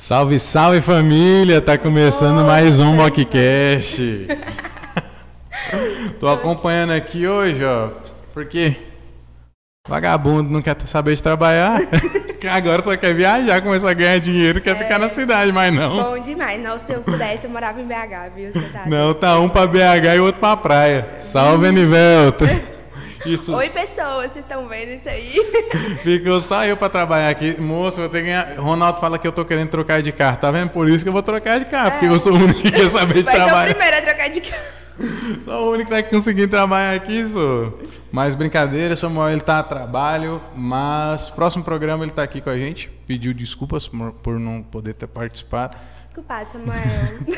Salve, salve família! Tá começando mais um Mockcast. Tô acompanhando aqui hoje, ó, porque vagabundo não quer saber de trabalhar. Agora só quer viajar, começar a ganhar dinheiro, quer É. ficar na cidade, mas não. Bom demais. Não, se eu pudesse, eu morava em BH, viu? Tá Não, tá um pra BH e outro pra praia. Salve, Anivelto! Isso Oi, pessoas, vocês estão vendo isso aí? ficou só eu pra trabalhar aqui. Moço, eu vou ter que ganhar. Ronaldo fala que eu tô querendo trocar de carro. Tá vendo? Por isso que eu vou trocar de carro, porque eu sou o único que quer saber de Vai ser o trabalhar. primeiro a trocar de carro. Sou o único que tá conseguindo trabalhar aqui, sou. Mas brincadeira, Samuel ele tá a trabalho, mas próximo programa ele tá aqui com a gente. Pediu desculpas por por não poder ter participado. Desculpa, Samuel.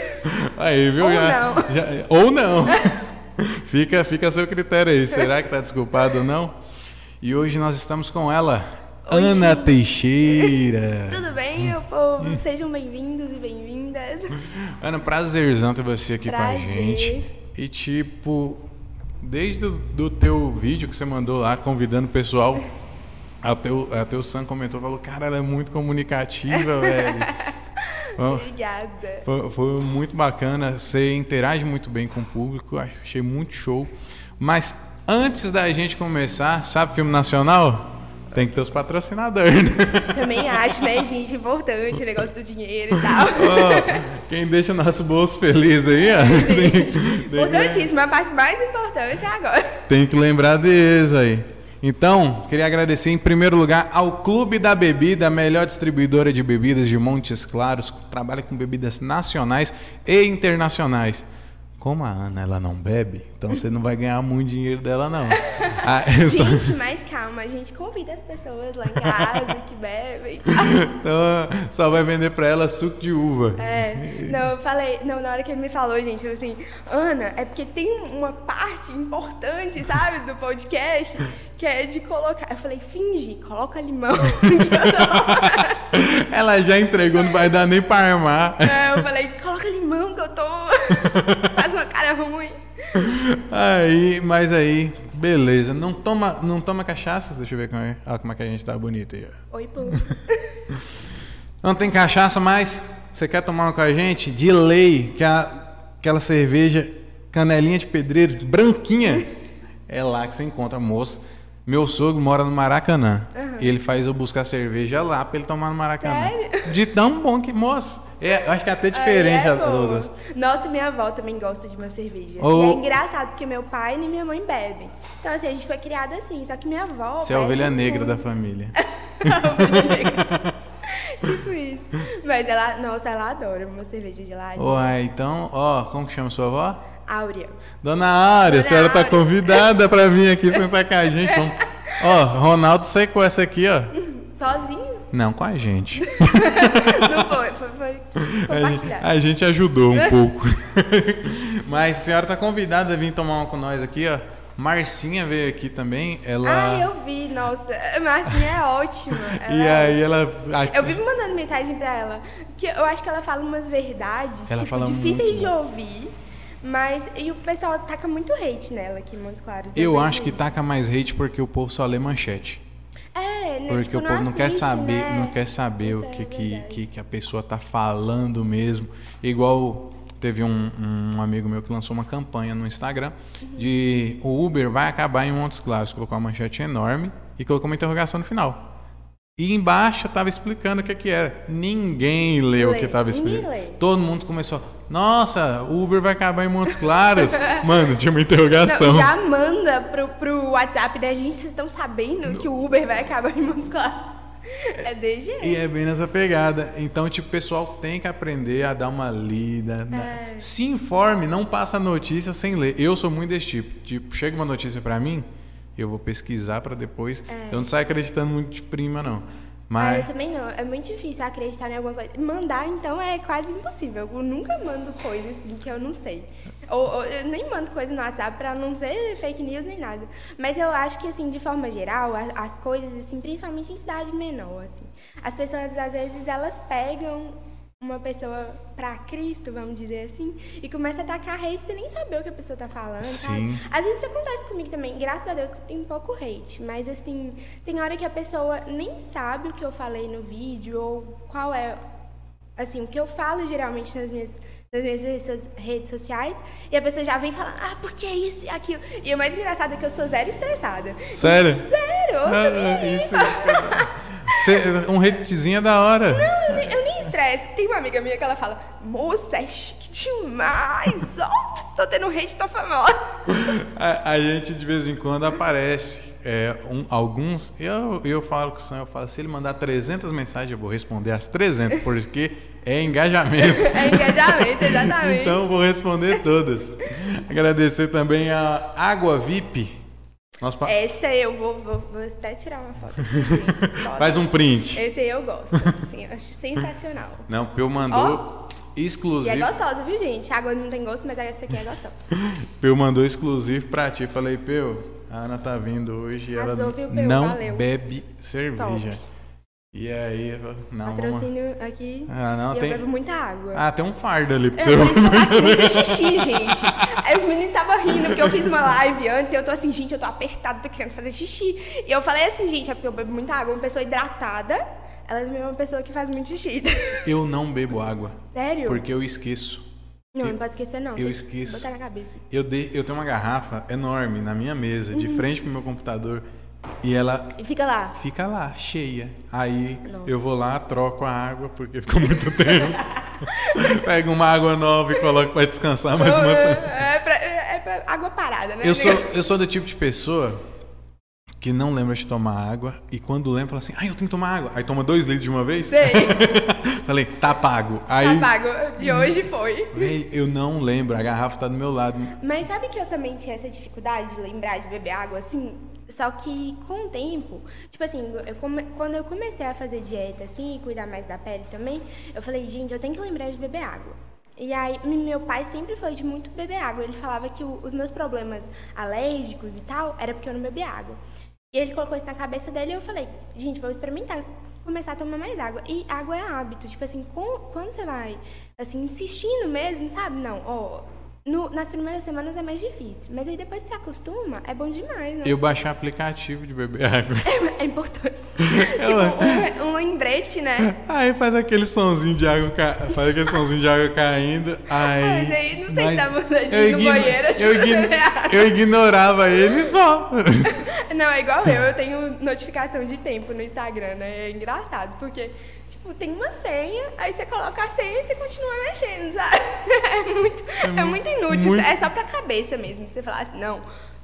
Aí, viu? Ou já- não. já- ou não. Fica, fica a seu critério aí. Será que tá desculpado ou não? E hoje nós estamos com ela, Oi, Ana gente. Teixeira. Tudo bem, meu povo? Sejam bem-vindos e bem-vindas. Ana, prazerzão ter você aqui com a Prazer. gente. E tipo, desde o do teu vídeo que você mandou lá, convidando o pessoal, até o, até o Sam comentou, falou, cara, ela é muito comunicativa, velho. Obrigada. Foi, foi muito bacana, você interage muito bem com o público, achei muito show. Mas antes da gente começar, sabe filme nacional? Tem que ter os patrocinadores, né? Também acho, né, gente, importante o negócio do dinheiro e tal. Ó, quem deixa o nosso bolso feliz aí, ó. tem- tem que- Importantíssimo, a parte mais importante é agora. Tem que lembrar deles aí. Então, queria agradecer em primeiro lugar ao Clube da Bebida, a melhor distribuidora de bebidas de Montes Claros, que trabalha com bebidas nacionais e internacionais. Como a Ana ela não bebe, então você não vai ganhar muito dinheiro dela não. Ah, só- Gente, mais calma, a gente convida as pessoas lá em casa que bebem. então, só vai vender pra ela suco de uva. É, não, eu falei, não, na hora que ele me falou, gente, eu assim, Ana, é porque tem uma parte importante, sabe, do podcast, que é de colocar. Eu falei, finge, coloca limão. Ela já entregou, não vai dar nem pra armar. É, eu falei, coloca limão que eu tô. Uma cara ruim. Aí, mas aí, beleza. Não toma, não toma cachaça? Deixa eu ver como é, ó, como é que a gente tá bonito aí. ó. Oi, pô. Não tem cachaça mais? Você quer tomar uma com a gente? De lei, que é a- aquela cerveja canelinha de pedreiro, branquinha. É lá que você encontra, moça. Meu sogro mora no Maracanã. E ele faz eu buscar cerveja lá pra ele tomar no Maracanã. Sério? De tão bom que, moça. É, eu acho que é até diferente, Aí é. Douglas. Nossa, minha avó também gosta de uma cerveja. E é engraçado, porque meu pai nem minha mãe bebem. Então, assim, a gente foi criada assim, só que minha avó. Você é a ovelha negra da muito. família. Ovelha negra. tipo isso. Mas ela, nossa, ela adora uma cerveja geladinha. Uai, então, ó, como que chama sua avó? Áurea. Dona Áurea, a Dona senhora tá Áurea. convidada pra vir aqui sentar com a gente. Ó, Ronaldo secou essa aqui, ó. Sozinho? Não, com a gente. Não foi, foi, foi A a gente ajudou um pouco. Mas a senhora tá convidada a vir tomar uma com nós aqui, ó. Marcinha veio aqui também. Ela. Ah, eu vi, nossa. Marcinha é ótima. E Ela- aí ela. Eu vivo mandando mensagem pra ela. Porque eu acho que ela fala umas verdades, Ela tipo, difíceis muito de ouvir. Mas. E o pessoal taca muito hate nela aqui em Montes Claros. Eu vejo acho que taca mais hate porque o povo só lê manchete. É, né? Porque tipo, o povo não quer assiste, saber, né? não quer saber Isso o é que, que, verdade. que, que a pessoa tá falando mesmo. Igual teve um, um amigo meu que lançou uma campanha no Instagram de o Uber vai acabar em Montes Claros. Colocou uma manchete enorme e colocou uma interrogação no final. E embaixo tava explicando o que que era. Ninguém leu o que tava ninguém explicando. Todo mundo começou, nossa, o Uber vai acabar em Montes Claros. Mano, tinha uma interrogação. Não, já manda pro, pro WhatsApp da gente, vocês estão sabendo que o Uber vai acabar em Montes Claros. É desse jeito. E é bem nessa pegada. Então, tipo, o pessoal tem que aprender a dar uma lida. né? É. Se informe, não passa notícia sem ler. Eu sou muito desse tipo. Tipo, chega uma notícia pra mim, eu vou pesquisar pra depois. Eu não saio acreditando muito de prima, não. Ah, eu Mas também não. É muito difícil acreditar em alguma coisa. Mandar, então, é quase impossível. Eu nunca mando coisa assim que eu não sei. Ou, ou eu nem mando coisa no WhatsApp pra não ser fake news nem nada. Mas eu acho que, assim, de forma geral, as, as coisas, assim, principalmente em cidade menor, assim, as pessoas, às vezes, elas pegam uma pessoa pra Cristo, vamos dizer assim, e começa a atacar hate sem nem saber o que a pessoa tá falando, Sim. sabe? Às vezes isso acontece comigo também. Graças a Deus tem pouco hate, mas assim, tem hora que a pessoa nem sabe o que eu falei no vídeo ou qual é assim, o que eu falo geralmente nas minhas, nas minhas redes so- redes sociais, e a pessoa já vem falando, ah, porque isso e aquilo. E o mais engraçado é que eu sou zero estressada. Sério? Nem Ah, aí. isso, isso. Cê- um hatezinho é da hora. Eu nem, eu nem estresso. Tem uma amiga minha que ela fala, moça, é chique demais, tô tendo hate, tô famosa. A, a gente de vez em quando aparece. É, um- alguns, eu, eu falo com o Sam, eu falo, se ele mandar 300 mensagens, eu vou responder as 300, porque é engajamento. É engajamento, exatamente. Então vou responder todas. Agradecer também a Água VIP. Nosso pa- Essa aí eu vou, vou, vou até tirar uma foto. gente. Faz um print. Esse aí eu gosto, assim, eu acho sensacional. Não, Peu mandou E é exclusivo. gostosa, viu, gente? A água não tem gosto, mas essa aqui é gostosa. Peu mandou exclusivo pra ti. Falei, Peu, a Ana tá vindo hoje e ela Arrasou, viu, Peu? não Valeu. bebe cerveja. Top. E aí, não, vamos... Patrocínio aqui. Ah, não, tem- eu bebo muita água. Ah, tem um fardo ali pra É, você. isso que eu faço muito xixi, gente. Aí os meninos estavam rindo, porque eu fiz uma live antes e eu tô assim, gente, eu tô apertada, tô querendo fazer xixi. E eu falei assim, gente, é porque eu bebo muita água. Uma pessoa hidratada, ela é uma pessoa que faz muito xixi. Eu não bebo água, Sério? porque eu esqueço. Não, eu- não pode esquecer, não. eu esqueço. Botar na cabeça. Eu, dei, eu tenho uma garrafa enorme na minha mesa, Uhum. de frente pro meu computador, e ela E fica lá. fica lá, cheia. Aí Nossa. eu vou lá, troco a água, porque ficou muito tempo. Pego uma água nova e coloco pra descansar mais uma semana. É pra, é pra água parada, né? Eu sou, eu sou do tipo de pessoa que não lembra de tomar água e quando lembra fala assim, ai, eu tenho que tomar água. Aí toma dois litros de uma vez. Sei, Falei, tá pago. Aí, tá pago. De hoje foi. véi, eu não lembro, a garrafa tá do meu lado. Mas sabe que eu também tinha essa dificuldade de lembrar de beber água, assim? Só que com o tempo, tipo assim, eu come- quando eu comecei a fazer dieta, assim, e cuidar mais da pele também, eu falei, gente, eu tenho que lembrar de beber água. E aí, me- meu pai sempre foi de muito beber água. Ele falava que o- os meus problemas alérgicos e tal era porque eu não bebia água. E ele colocou isso na cabeça dele e eu falei, gente, vou experimentar, começar a tomar mais água. E água é hábito, tipo assim, com- quando você vai, assim, insistindo mesmo, sabe? Não, ó, no- nas primeiras semanas é mais difícil, mas aí depois que você acostuma, é bom demais, né? Eu baixei aplicativo de beber água. É importante. Ela- tipo, um, um lembrete, né? Aí faz aquele sonzinho de água, ca- faz aquele sonzinho de água caindo. Aí, mas aí não sei se mas dá vontade de ir no igno- banheiro, tipo, eu, igno- beber água. eu ignorava ele só. Não, é igual eu, eu tenho notificação de tempo no Instagram, né? É engraçado, porque, tipo, tem uma senha, aí você coloca a senha e você continua mexendo, sabe? É muito, é muito inútil, muito- é só pra cabeça mesmo. Você falar assim, não,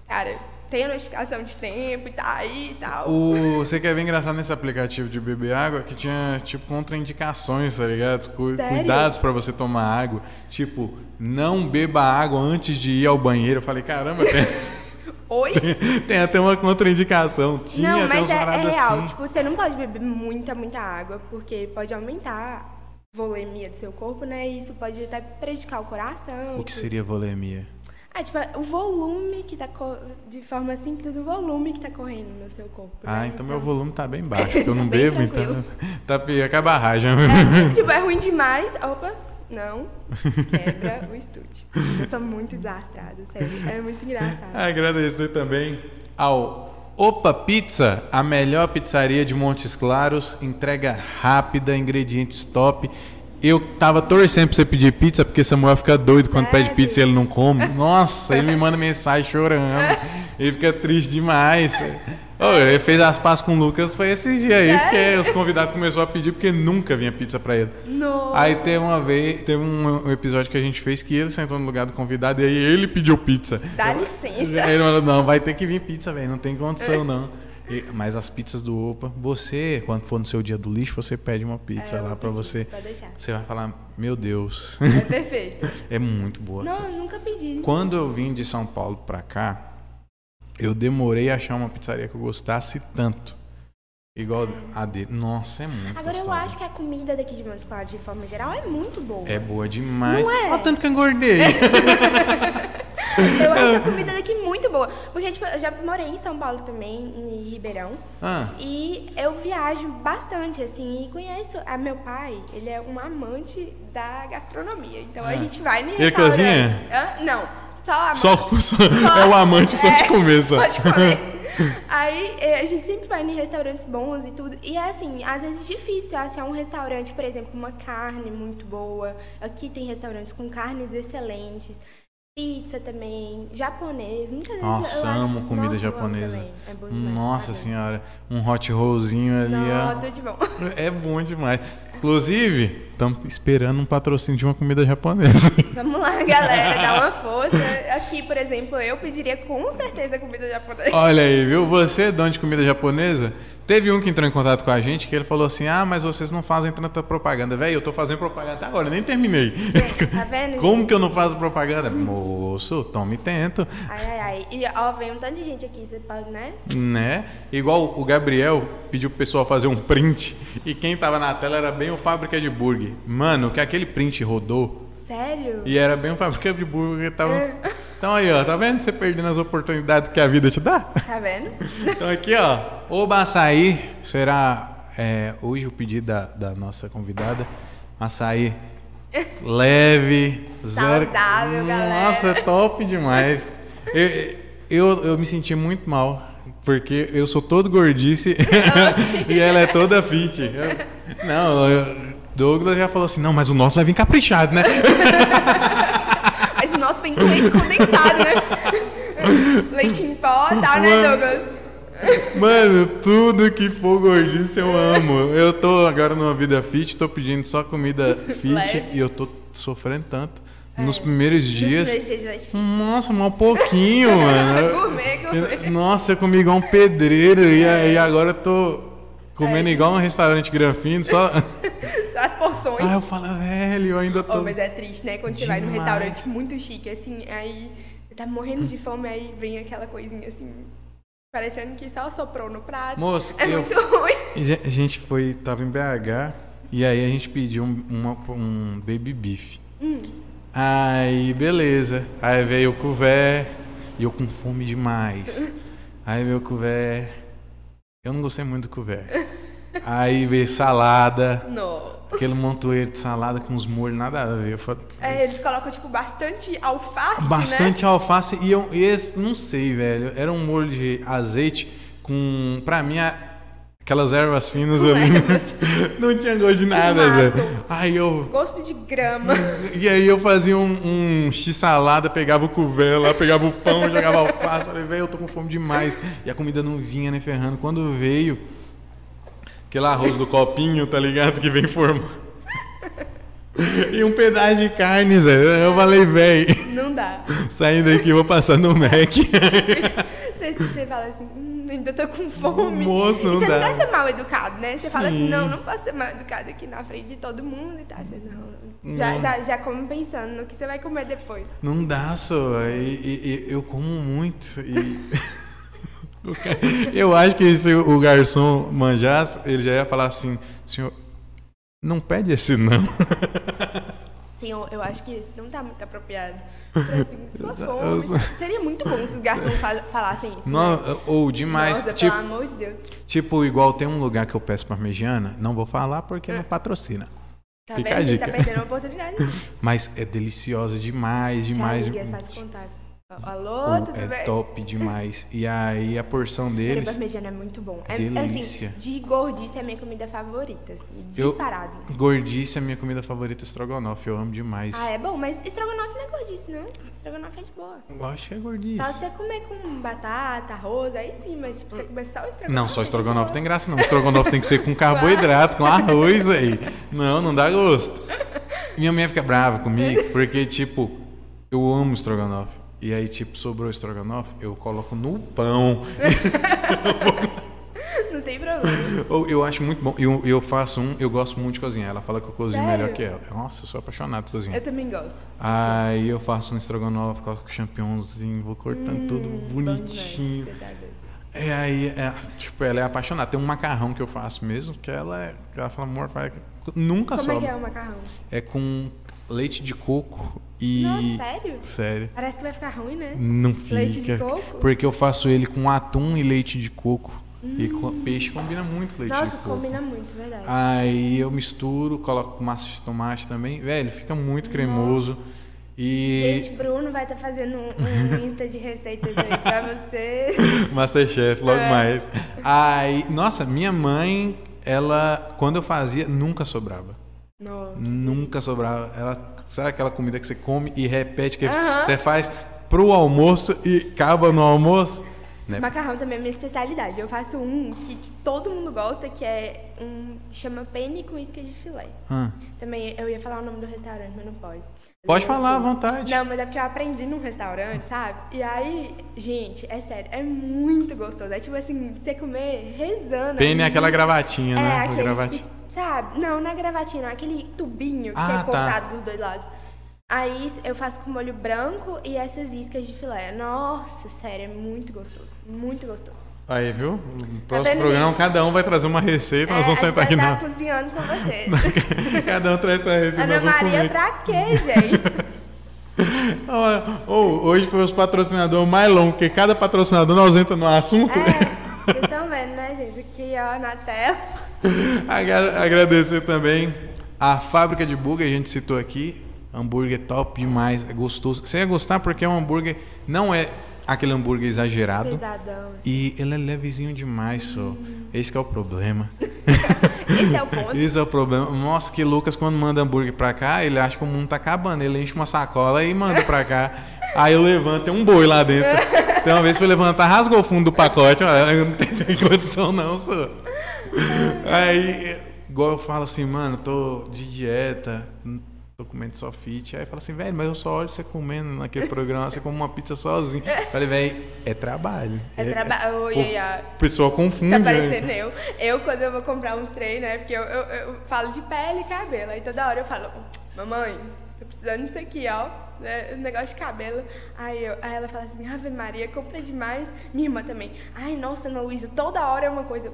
cara, tem a notificação de tempo e tá aí e tal. O, você quer ver engraçado nesse aplicativo de beber água que tinha tipo contraindicações, tá ligado? Cu- Sério? Cuidados pra você tomar água. Tipo, não beba água antes de ir ao banheiro. Eu falei, caramba, tem, Oi? tem até uma contraindicação. Tinha Não, mas é, é real. assim. Tipo, você não pode beber muita, muita água, porque pode aumentar a volemia do seu corpo, né? E isso pode até prejudicar o coração. O que tudo. seria volemia? Ah, tipo, o volume que tá, co- de forma simples, o volume que tá correndo no seu corpo. Ah, né? então meu volume tá bem baixo, porque eu não bebo, então tranquilo. tá pior a barragem. É, tipo, é ruim demais. Opa, não. Quebra o estúdio. Eu sou muito desastrada, sério. É muito engraçado. Agradecer também ao Opa Pizza, a melhor pizzaria de Montes Claros, entrega rápida, ingredientes top. Eu tava torcendo pra você pedir pizza, porque Samuel fica doido quando Sério? pede pizza e ele não come. Nossa, ele me manda mensagem chorando. Ele fica triste demais. Ô, ele fez as pazes com o Lucas, foi esses dias aí, porque os convidados começaram a pedir, porque nunca vinha pizza pra ele. Nossa. Aí teve uma vez, teve um episódio que a gente fez que ele sentou no lugar do convidado e aí ele pediu pizza. Dá licença. Ele falou, não, vai ter que vir pizza, velho, não tem condição não. E- mas as pizzas do Opa, você, quando for no seu dia do lixo, você pede uma pizza É, eu lá pedir, você. Você vai falar, meu Deus, É perfeito. é muito boa. Não, eu nunca pedi. Quando eu vim de São Paulo pra cá, eu demorei a achar uma pizzaria que eu gostasse tanto. Igual a dele. Nossa, é muito Agora eu gostosa. acho que a comida daqui de Montes Claros, de forma geral, é muito boa. É boa demais. Não é? Olha tanto que eu engordei. Eu acho a comida daqui muito boa. Porque, tipo, eu já morei em São Paulo também, em Ribeirão. Ah, E eu viajo bastante, assim, e conheço. A meu pai, ele é um amante da gastronomia. Então a Ah. gente vai no Ele restaurante. cozinha? Não, só a só, só- é o amante só de comer, só. Só comer. Aí eh, a gente sempre vai em restaurantes bons e tudo. E é assim, às vezes difícil achar um restaurante, por exemplo, uma carne muito boa. Aqui tem restaurantes com carnes excelentes. Pizza também, japonês, muitas vezes Nossa, eu acho... amo comida Nossa, japonesa. É demais, Nossa tá senhora, um hot rollzinho ali. Ó. tudo de bom. É bom demais. Inclusive, estamos esperando um patrocínio de uma comida japonesa. Vamos lá, galera, dá uma força. Aqui, por exemplo, eu pediria com certeza comida japonesa. Olha aí, viu? Você é dono de comida japonesa? Teve um que entrou em contato com a gente que ele falou assim: Ah, mas vocês não fazem tanta propaganda. Velho, eu tô fazendo propaganda até agora, eu nem terminei. Tá vendo? Como que eu não faço propaganda? Moço, tome tento. Ai, ai, ai. E ó, vem um tanto de gente aqui, você pode, né? Né? Igual o Gabriel pediu pro pessoal fazer um print e quem tava na tela era bem o Fábrica de Burger. Mano, que aquele print rodou Sério? e era bem o Fábrica de Burger. Tava... Então aí, ó, tá vendo? Você perdendo as oportunidades que a vida te dá? Tá vendo? Então aqui, ó, o açaí será é, hoje o pedido da, da nossa convidada. Açaí leve, zero. Saudável, galera. Nossa, top demais. Eu, eu, eu me senti muito mal. Porque eu sou todo gordice e ela é toda fit. Não, Douglas já falou assim: não, mas o nosso vai vir caprichado, né? Nosso vem com leite condensado, né? leite em pó, tá, né. Douglas? Mano, tudo que for gordice eu amo. Eu tô agora numa vida fit, tô pedindo só comida fit Leve. e eu tô sofrendo tanto. Nos primeiros dias. Nos dias é. Nossa, mas um pouquinho, mano. Gourmet, gourmet. Nossa, eu comi igual um pedreiro e aí agora eu tô comendo igual um restaurante granfino, só. Porções. Ai, eu falo, velho, eu ainda tô. Oh, mas é triste, né? Quando você vai num Demais. restaurante muito chique, assim, aí você tá morrendo de fome, aí vem aquela coisinha assim, parecendo que só soprou no prato. Moço, é eu- muito ruim. A gente foi, tava em BH e aí a gente pediu um, uma- um baby beef. Aí, beleza. Aí veio o couvert e eu com fome demais. Aí veio o couvert. Eu não gostei muito do couvert. Aí veio salada, Não. Aquele montoeiro de salada com os molhos, nada a ver. Falei, É, eles colocam, tipo, bastante alface, Bastante né? alface e eu, esse, não sei, velho. Era um molho de azeite com, pra mim, aquelas ervas finas Com ali. ervas. Não tinha gosto de nada, mato. velho. Aí eu. Gosto de grama. E aí eu fazia um, um x-salada, pegava o couvert lá, pegava o pão, jogava alface. Falei, velho, eu tô com fome demais. E a comida não vinha, nem ferrando. Quando veio, aquele arroz do copinho, tá ligado? Que vem formando. E um pedaço de carne, Zé. Eu falei, velho, Não dá. saindo daqui, eu vou passar no Mac. Você, você fala assim, hum, ainda tô com fome. Moço, não e você dá. não quer ser mal educado, né? Você fala assim, Sim. não, não posso ser mal educado aqui na frente de todo mundo e tal. Você, não, já, Não. já, já come pensando no que você vai comer depois. Não dá, só. E, e- e eu como muito. E... Eu acho que se o garçom manjasse, ele já ia falar assim, senhor, não pede esse não. Senhor, eu acho que esse não tá muito apropriado. Assim, sua Eu- fome. Seria muito bom se os garçons fa- falassem isso. Né? ou demais. Nossa, tipo, pelo amor de Deus. tipo, igual tem um lugar que eu peço parmegiana, não vou falar porque não patrocina. Tá Fica a vendo? Dica. tá perdendo a oportunidade. Mas é deliciosa demais, demais. Liga, faz contato. Alô, tudo é bem? top demais. E aí a porção deles. parmegiana é muito bom. É, Delícia. assim, de gordice é a minha comida favorita, assim, Eu- disparado. Gordice é minha comida favorita, estrogonofe. Eu amo demais. Ah, é bom, mas estrogonofe não é gordice, não. Estrogonofe é de boa. Eu acho que é gordice. Só você comer com batata, arroz, aí sim, mas tipo, você comer só o estrogonofe. Não, só é estrogonofe boa. tem graça não. Estrogonofe tem que ser com carboidrato, com arroz aí. Não, não dá gosto. Minha mãe fica brava comigo porque, tipo, eu amo estrogonofe. E aí, tipo, sobrou estrogonofe, eu coloco no pão. Não tem problema. Eu, eu acho muito bom. Eu, eu faço um, eu gosto muito de cozinhar. Ela fala que eu cozinho Sério? melhor que ela. Nossa, eu sou apaixonado por cozinhar. Eu também gosto. Aí eu faço um estrogonofe, coloco championzinho, vou cortando tudo Hum, demais, bonitinho. É, aí, é, tipo, ela é apaixonada. Tem um macarrão que eu faço mesmo, que ela é. Ela fala, amor, faz. Nunca Como é que sobra. é o macarrão? É com leite de coco e. Nossa, sério? Sério. Parece que vai ficar ruim, né? Não fica. Leite de coco? Porque eu faço ele com atum e leite de coco. E com peixe combina muito com leite Nossa, de coco. combina muito, verdade. Aí eu misturo, coloco massa de tomate também. Velho, fica muito cremoso. E Gente, Bruno vai estar fazendo um, um Insta de receitas aí pra você. Masterchef, logo É. mais. Aí, nossa, minha mãe, ela, quando eu fazia, nunca sobrava. Não. Nunca sobrava. Ela, sabe aquela comida que você come e repete, que Aham. você faz pro almoço e acaba no almoço? Né? Macarrão também é minha especialidade. Eu faço um que todo mundo gosta, que é um chama penne com isca de filé. Ah. Também eu ia falar o nome do restaurante, mas não pode. Pode Eu falar à fui. vontade. Não, mas é porque eu aprendi num restaurante, sabe? E aí, gente, é sério, é muito gostoso. É tipo assim, você comer rezando. Pene é aquela gravatinha, É, né? O aquele, gravati- tipo, sabe? Não, não é gravatinha, não. é Aquele tubinho que Ah, é tá. cortado dos dois lados. Aí eu faço com molho branco e essas iscas de filé. Nossa, sério, é muito gostoso. Muito gostoso. Aí, viu? No Tá próximo vendo, programa, gente? cada um vai trazer uma receita, nós É, vamos a gente sentar aqui não. estar cozinhando com vocês. Cada um traz essa receita, Ana nós vamos Maria, comer. pra quê, gente? Ô, hoje foi os patrocinadores mais longos, porque cada patrocinador nós entra no assunto. É, vocês estão vendo, né, gente? Aqui, ó, na tela. Agra- Agradecer também a fábrica de hambúrguer, a gente citou aqui. Hambúrguer top demais, é gostoso. Você ia gostar porque é um hambúrguer, não é aquele hambúrguer exagerado. Pesadão. E ele é levezinho demais, só. Esse que é o problema. Esse é o ponto. Esse é o problema. Nossa, que Lucas, quando manda hambúrguer pra cá, ele acha que o mundo tá acabando. Ele enche uma sacola e manda pra cá. Aí eu levanto, tem um boi lá dentro. Tem uma vez que foi levantar, rasgou o fundo do pacote. Olha, eu não tenho, tenho condição não, só. Aí, igual eu falo assim, mano, tô de dieta, tô comendo só fit. Aí fala assim, velho, mas eu só olho você comendo naquele programa, você come uma pizza sozinho. Falei, velho, é trabalho. É trabalho. Oi, o pessoal confunde. Tá né? parecendo eu. Eu, quando eu vou comprar uns trem, né? Porque eu, eu, eu falo de pele e cabelo. Aí toda hora eu falo, mamãe, tô precisando disso aqui, ó. Né, um negócio de cabelo. Aí, eu, aí ela fala assim, Ave Maria, compra demais. Minha irmã também. Ai, nossa, Ana Luísa, toda hora é uma coisa.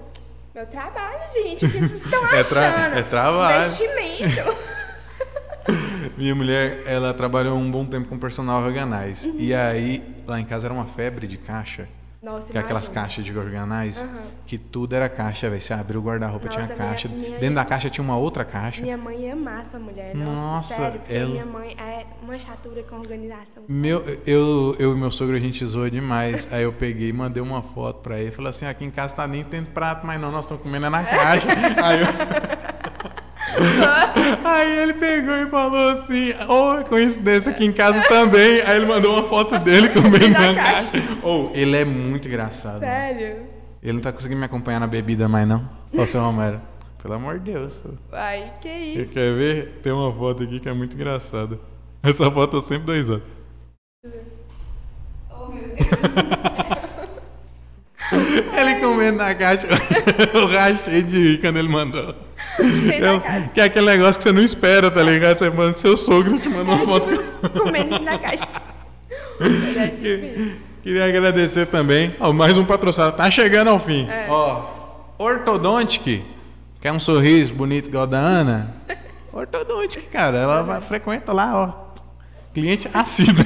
Meu trabalho, gente. O que vocês estão É tra- achando? é trabalho. Investimento. Minha mulher, ela trabalhou um bom tempo com personal organize. Uhum. E aí, lá em casa era uma febre de caixa. Nossa, Que é aquelas caixas de organize, Aham. que tudo era caixa, velho. Você abriu o guarda-roupa, tinha minha- caixa. minha- Dentro da caixa tinha uma outra caixa. Minha mãe ia amar sua mulher. Nossa, Nossa, sério, ela- minha mãe é uma chatura com organização. Meu, eu, eu e meu sogro, a gente zoou demais. Aí eu peguei e mandei uma foto pra ele. Falei assim, aqui em casa tá nem tendo prato, mas não, nós estamos comendo é na caixa. aí, eu- Aí ele pegou e falou assim, ô, coincidência aqui em casa também. Aí ele mandou uma foto dele comendo Na caixa. caixa. Ô, ele é muito engraçado. mano. Sério? Ele não tá conseguindo me acompanhar na bebida mais não. Ô, seu Romero. Pelo amor de Deus. Ai, que Você isso? quer ver? Tem uma foto aqui que é muito engraçada. Essa foto eu sempre dou risada. Oh, meu Deus. Ele comendo na caixa. eu rachei de rir quando ele mandou. Eu- que é aquele negócio que você não espera, tá ligado? Você manda seu sogro te manda uma foto. Comendo na caixa. É. Queria agradecer também. Ó, mais um patrocinador. Tá chegando ao fim. É. Ó, Ortodontic. Quer um sorriso bonito igual da Ana? Ortodontic, cara. Ela vai, frequenta lá, ó. Cliente assíduo.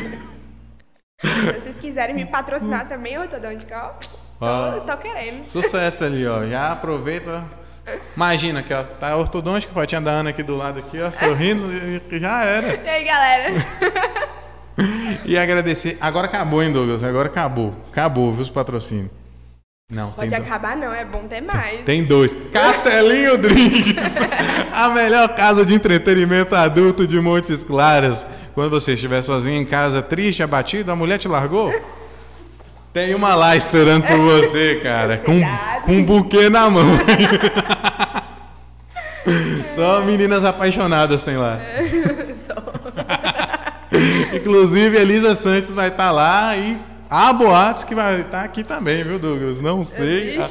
Se vocês quiserem me patrocinar também, ortodôntica, ó. Ó. Tô, tô querendo. Sucesso ali, ó. Já aproveita. Imagina que ó, tá ortodôntica, fotinha da Ana aqui do lado aqui, ó, sorrindo, e já era. E aí, galera? E agradecer. Agora acabou, hein, Douglas? Agora acabou. Acabou, viu os patrocínios. Não, Pode acabar, não. É bom ter mais. tem dois. Castelinho Drinks. A melhor casa de entretenimento adulto de Montes Claros. Quando você estiver sozinho em casa, triste, abatido, a mulher te largou? Tem uma lá esperando por você, cara. Com, com um buquê na mão. Só meninas apaixonadas tem lá. Inclusive, Elisa Santos vai estar lá e há boatos que vai estar aqui também, viu, Douglas? Não sei. A,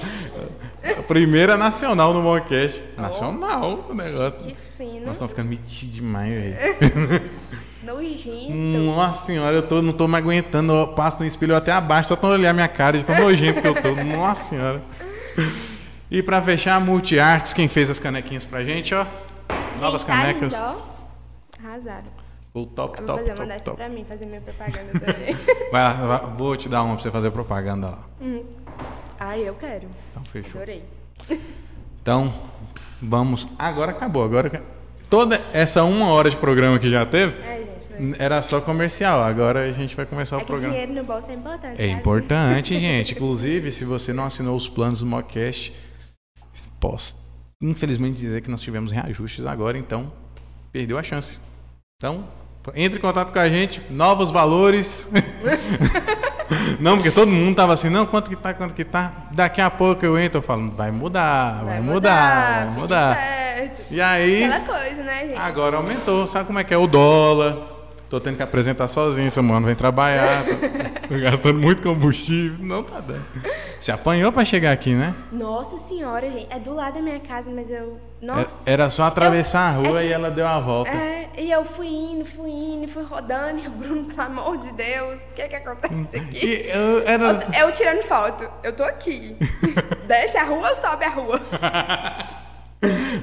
a primeira nacional no Mocast. Nacional o negócio. Que fino. Nós estamos ficando metidos demais, velho. Nojento. Nossa senhora, eu tô, não tô mais aguentando. Eu passo no espelho até abaixo, só pra olhar minha cara de tão nojento que eu tô. Nossa senhora. E pra fechar, a Multiartes, quem fez as canequinhas pra gente, ó. Novas Gente, tá canecas. lindo, ó. Arrasaram. O top, vou top, fazer, top, mandar top. pra mim, fazer minha propaganda também. Vai, lá, vai, vou te dar uma pra você fazer propaganda lá. Ai, eu quero. Então, fechou. Adorei. Então, vamos. Agora acabou. Agora. Toda essa uma hora de programa que já teve, É, Era só comercial, agora a gente vai começar É o programa. dinheiro no bolso é importante. É sabe? importante, gente. Inclusive, se você não assinou os planos do Mockcast, posso infelizmente dizer que nós tivemos reajustes agora, então perdeu a chance. Então, entre em contato com a gente, novos valores. não, porque todo mundo tava assim, não, quanto que tá, quanto que tá. Daqui a pouco eu entro, eu falo, vai mudar, vai, mudar, vai mudar. E aí, Aquela coisa, né, gente? agora aumentou. Sabe como é que é o dólar? Tô tendo que apresentar sozinho, Samuel não vem trabalhar, tô, tô gastando muito combustível, não tá dando. Se apanhou pra chegar aqui, né? Nossa senhora, gente. É do lado da minha casa, mas eu. É- Nossa. Era só atravessar a rua é- e ela deu a volta. É, e eu fui indo, fui indo, fui rodando, e o Bruno, pelo amor de Deus, o que é que acontece aqui? Eu, era... Eu tirando foto, eu tô aqui. Desce a rua ou sobe a rua?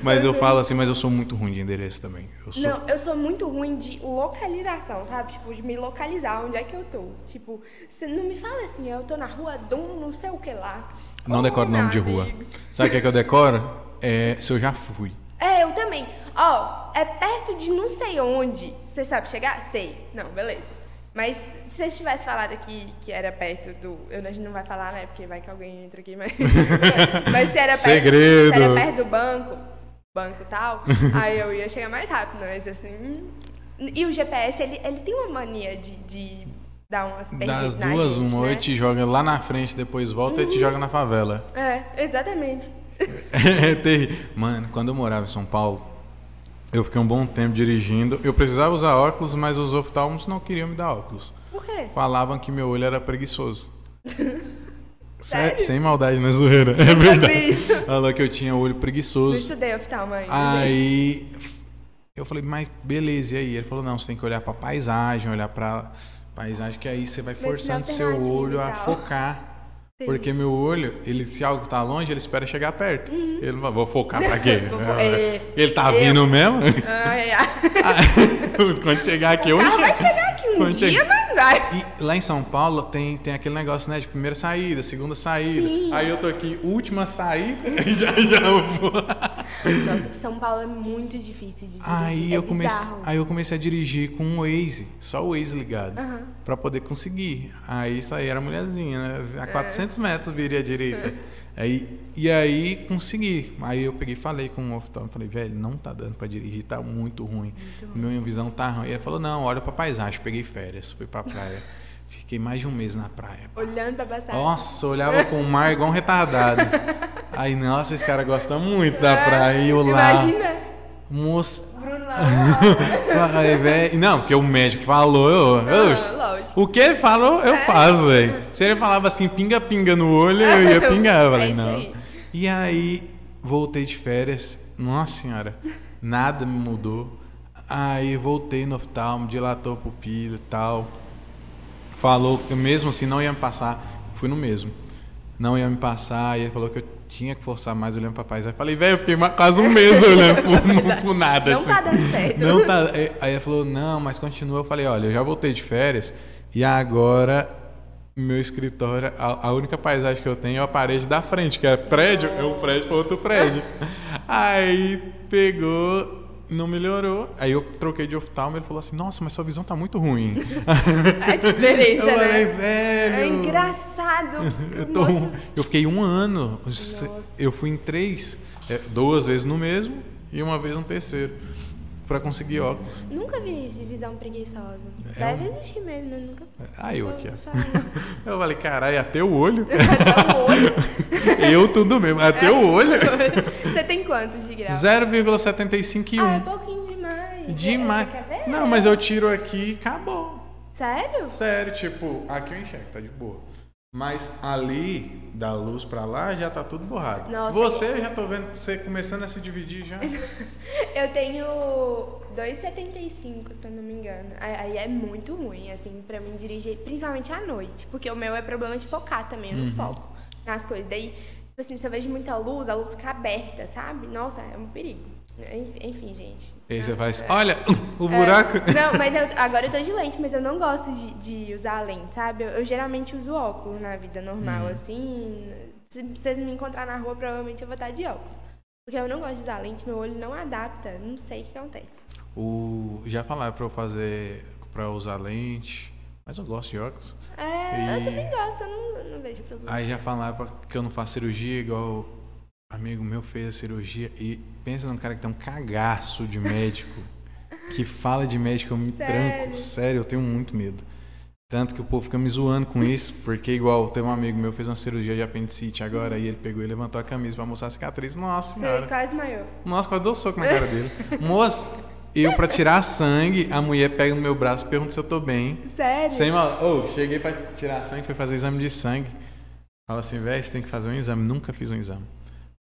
Mas eu falo assim, mas eu sou muito ruim de endereço também. Eu sou... Não, eu sou muito ruim de localização, sabe? Tipo, de me localizar onde é que eu tô. Tipo, você não me fala assim, eu tô na rua Dom não sei o que lá. Não decoro nome de rua. Sabe o que, é que eu decoro? É se eu já fui. É, eu também. Ó, é perto de não sei onde. Você sabe chegar? Sei. Não, beleza. Mas se você tivesse falado aqui que era perto do. Eu, a gente não vai falar, né? Porque vai que alguém entra aqui, mas. mas se era perto, Segredo. Se era perto do banco, banco e tal, aí eu ia chegar mais rápido, mas assim. E o GPS, ele, ele tem uma mania de, de dar umas perdidas Das duas, gente, uma, né? te joga lá na frente, depois volta e te joga na favela. É, exatamente. É terrível. Mano, quando eu morava em São Paulo, eu fiquei um bom tempo dirigindo. Eu precisava usar óculos, mas os oftalmos não queriam me dar óculos. Por quê? Falavam que meu olho era preguiçoso. Sério? Sem maldade, né, zoeira? É verdade. Falou que eu tinha olho preguiçoso. estudei oftalmo ainda. gente. Aí eu falei, mas beleza, e aí? Ele falou, não, você tem que olhar pra paisagem, olhar pra paisagem, que aí você vai forçando se é seu olho a focar. Sim. Porque meu olho, ele, se algo tá longe, ele espera chegar perto. Ele não vou focar pra quê? Uhum. Fo- é, ele tá eu- vindo mesmo? Quando chegar aqui, eu O carro vai chegar aqui um dia, mas vai. E lá em São Paulo tem, tem aquele negócio, né? De primeira saída, segunda saída. Sim. Aí eu tô aqui, última saída, já já vou. Nossa, São Paulo é muito difícil de dirigir. Aí é eu, comecei, aí eu comecei a dirigir com o Waze, só o Waze ligado, Aham. pra poder conseguir. Aí isso aí era mulherzinha, né? É. A 400 metros viria à direita. Aí, e aí consegui. Aí eu peguei falei com o oftalmo, falei, velho, não tá dando pra dirigir, tá muito ruim. Minha visão tá ruim. E ele falou, não, olha pra paisagem. Peguei férias, fui pra praia. Fiquei mais de um mês na praia. Olhando pra passar. Nossa, olhava com o mar igual um retardado. Aí, nossa, esse cara gosta muito da praia. E eu lá, Imagina. Moço, Bruno. Ai, velho. Não, porque o médico falou, eu, eu- lógico. o que ele falou, eu faço, velho. Se ele falava assim, pinga-pinga no olho, eu ia pingar. Eu falei, É não. aí. E aí, voltei de férias. Nossa senhora, nada me mudou. Aí, voltei no oftalmo, dilatou a pupila e tal. Falou que mesmo assim não ia me passar. Fui no mesmo. Não ia me passar. E ele falou que eu tinha que forçar mais olhando pra paisagem. Falei, velho, eu fiquei quase um mês olhando por, nada. Não assim. tá dando certo. Não tá. é, Aí ele falou, não, mas continua. Eu falei, olha, eu já voltei de férias e agora meu escritório, a, a única paisagem que eu tenho é a parede da frente, que é prédio, é um prédio para outro prédio. Aí pegou, não melhorou. Aí eu troquei de oftalmo e ele falou assim, nossa, mas sua visão tá muito ruim. É diferença, eu falei, né? velho. É engraçado. Eu, tô- eu fiquei um ano. Nossa. Eu fui em três, é, duas vezes no mesmo e uma vez no terceiro. Pra conseguir óculos. Nunca vi isso de visão preguiçosa. É Deve um- existir mesmo, eu nunca. Aí eu aqui, ó. Eu falei, caralho, até o olho. Até o olho. eu tudo mesmo, até o olho. Você tem quantos de grau? 0,75 e 1. Ah, é pouquinho demais. Demais. Não, mas eu tiro aqui e acabou. Sério? Sério, tipo, aqui eu enxergo, tá de boa. Mas ali, da luz pra lá, já tá tudo borrado. Nossa, você, eu já tô vendo você começando a se dividir já. Eu tenho 2,75, se eu não me engano. Aí é muito ruim, assim, pra mim dirigir, principalmente à noite. Porque o meu é problema de focar também, eu não Uhum. foco nas coisas. Daí, tipo assim, se eu vejo muita luz, a luz fica aberta, sabe? Nossa, é um perigo. Enfim, gente. E aí você faz, olha, o buraco. É, não, mas eu- agora eu tô de lente, mas eu não gosto de, de usar lente, sabe? Eu, eu geralmente uso óculos na vida normal, assim. Se vocês me encontrar na rua, provavelmente eu vou estar de óculos. Porque eu não gosto de usar lente, meu olho não adapta, não sei o que acontece. O, já falaram pra eu fazer pra usar lente. Mas eu gosto de óculos. É, eu E- também gosto, eu não, não vejo problema. Aí já falava que eu não faço cirurgia, igual amigo meu fez a cirurgia. E pensa num cara que tem um cagaço de médico. que fala de médico, eu me Sério? tranco. Sério, eu tenho muito medo. Tanto que o povo fica me zoando com isso, porque igual tem um amigo meu que fez uma cirurgia de apendicite agora, e ele pegou e levantou a camisa pra mostrar a cicatriz. Nossa Você senhora. quase maior. Nossa, quase deu soco na cara dele. Moço, eu pra tirar sangue, a mulher pega no meu braço e pergunta se eu tô bem. Sério? Sem mal. Ô, cheguei pra tirar sangue, fui fazer exame de sangue. Fala assim, velho, você tem que fazer um exame. Nunca fiz um exame.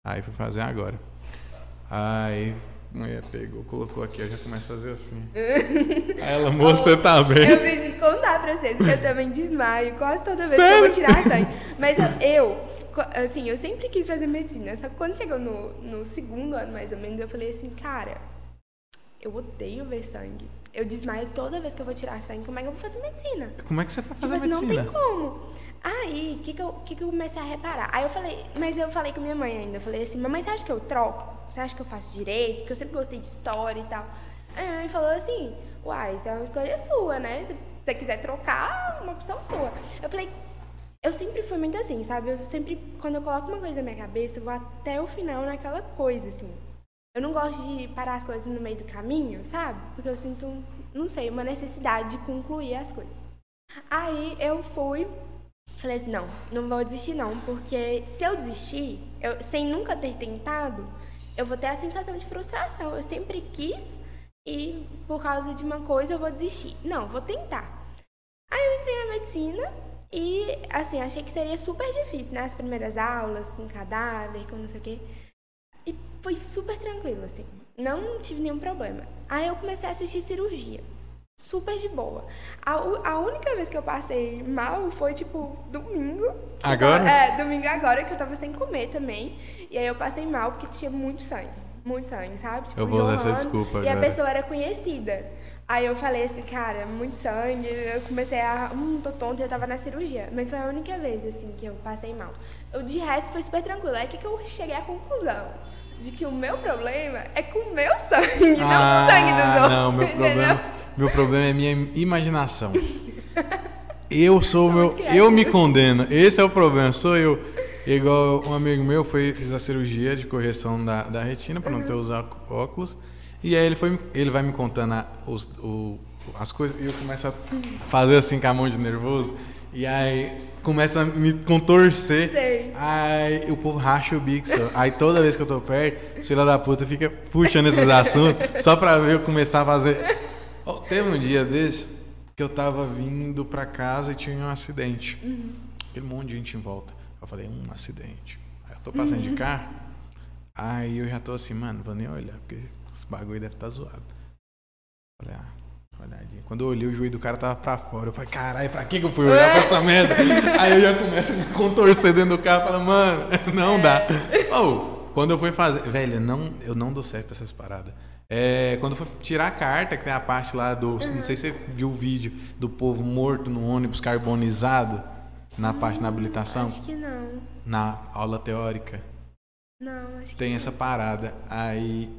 Aí fui fazer agora. Aí mulher pegou, colocou aqui, eu já começo a fazer assim. Aí ela, moça, você tá bem? Eu preciso contar pra vocês que eu também desmaio quase toda vez que eu Sério? vou tirar sangue. Mas eu, assim, eu sempre quis fazer medicina. Só que quando chegou no, no segundo ano, mais ou menos, eu falei assim, cara, eu odeio ver sangue. Eu desmaio toda vez que eu vou tirar sangue. Como é que eu vou fazer medicina? Como é que você vai Tipo fazer assim, não medicina? tem como. Aí, o que que, eu- que que eu comecei a reparar? Aí eu falei, mas eu falei com minha mãe ainda. Eu falei assim, mamãe, você acha que eu troco? Você acha que eu faço direito? Porque eu sempre gostei de história e tal. Aí a mãe falou assim, uai, isso é uma escolha sua, né? Se você quiser trocar, uma opção sua. Eu falei, eu sempre fui muito assim, sabe? Eu sempre, quando eu coloco uma coisa na minha cabeça, eu vou até o final naquela coisa, assim. Eu não gosto de parar as coisas no meio do caminho, sabe? Porque eu sinto, não sei, uma necessidade de concluir as coisas. Aí eu fui, falei assim, não, não vou desistir não, porque se eu desistir, eu, sem nunca ter tentado, eu vou ter a sensação de frustração. Eu sempre quis e por causa de uma coisa eu vou desistir. Não, vou tentar. Aí eu entrei na medicina e, assim, achei que seria super difícil, né? As primeiras aulas, com cadáver, com não sei o quê. E foi super tranquilo, assim. Não tive nenhum problema. Aí eu comecei a assistir cirurgia. Super de boa. A, a única vez que eu passei mal foi, tipo, domingo. Agora? tava- é, domingo agora, que eu tava sem comer também. E aí eu passei mal porque tinha muito sangue. Muito sangue, sabe? Tipo, Eu vou usar essa jorrando, desculpa E a agora. pessoa era conhecida. Aí eu falei assim, cara, muito sangue. Eu comecei a. Hum, tô tonta e eu tava na cirurgia. Mas foi a única vez, assim, que eu passei mal. Eu, de resto, foi super tranquilo. Aí que, que eu cheguei à conclusão? De que o meu problema é com o meu sangue, não com o sangue dos outros. Ah, não, meu entendeu? Meu problema é minha imaginação. Eu sou o meu, Muito eu me condeno. Esse é o problema, sou eu. Igual um amigo meu foi fez a cirurgia de correção da, da retina para não ter os ó- óculos. E aí ele foi, ele vai me contando a- os, o- as coisas e eu começo a fazer assim com a mão de nervoso. E aí começa a me contorcer. Sei. Aí o povo racha o bico. só. Aí toda vez que eu tô perto, esse filho da puta fica puxando esses assuntos só pra ver eu começar a fazer. Ó, teve um dia desse que eu tava vindo pra casa e tinha um acidente. Aquele monte de gente em volta. Eu falei, um acidente. Aí eu tô passando de carro. Aí eu já tô assim, mano, vou nem olhar, porque esse bagulho deve estar tá zoado. Falei, ah, olhadinha. Quando eu olhei, o joelho do cara tava pra fora. Eu falei, caralho, pra que que eu fui olhar pra essa merda? Aí eu já começo a me contorcer dentro do carro. Falo, mano, não dá. Ou, quando eu fui fazer... Velho, não, eu não dou certo pra essas paradas. É, quando fui tirar a carta, que tem a parte lá do... Não sei se você viu o vídeo do povo morto no ônibus carbonizado. Na parte na habilitação. Acho que não. Na aula teórica. Não, acho que Tem essa parada. Aí.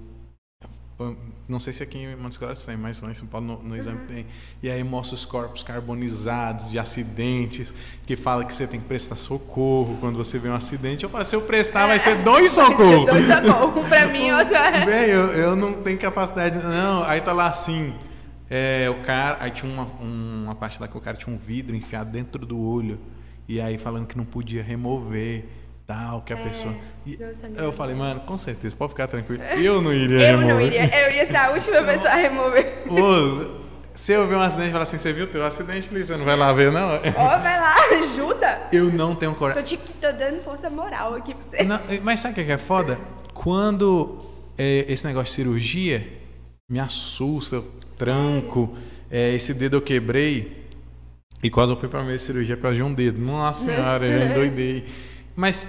Não sei se aqui em Montes Claros tem, mas lá em São Paulo no, no exame tem. E aí mostra os corpos carbonizados de acidentes, que fala que você tem que prestar socorro quando você vê um acidente. Eu falo, se eu prestar, vai ser dois socorros. Dois socorro. Pra mim, outro é. Velho, eu, eu não tenho capacidade. Não, aí tá lá assim. É, o cara. Aí tinha uma, uma parte lá que o cara tinha um vidro enfiado dentro do olho. E aí falando que não podia remover. Tal, que a pessoa. E sangue eu falei, mano, com certeza, pode ficar tranquilo. Eu não iria Eu remover. não iria. Eu ia ser a última pessoa a remover. Ô, se eu ver um acidente e falar assim, você viu teu acidente, Liz, você não vai lá ver, não? Ó, vai lá, ajuda. Eu não tenho Tô, coragem. te, tô dando força moral aqui pra você. Não, mas sabe o que é foda? Quando é, esse negócio de cirurgia me assusta, eu tranco, é, esse dedo eu quebrei e quase eu fui pra minha cirurgia por causa de um dedo. Nossa senhora, eu endoidei. Mas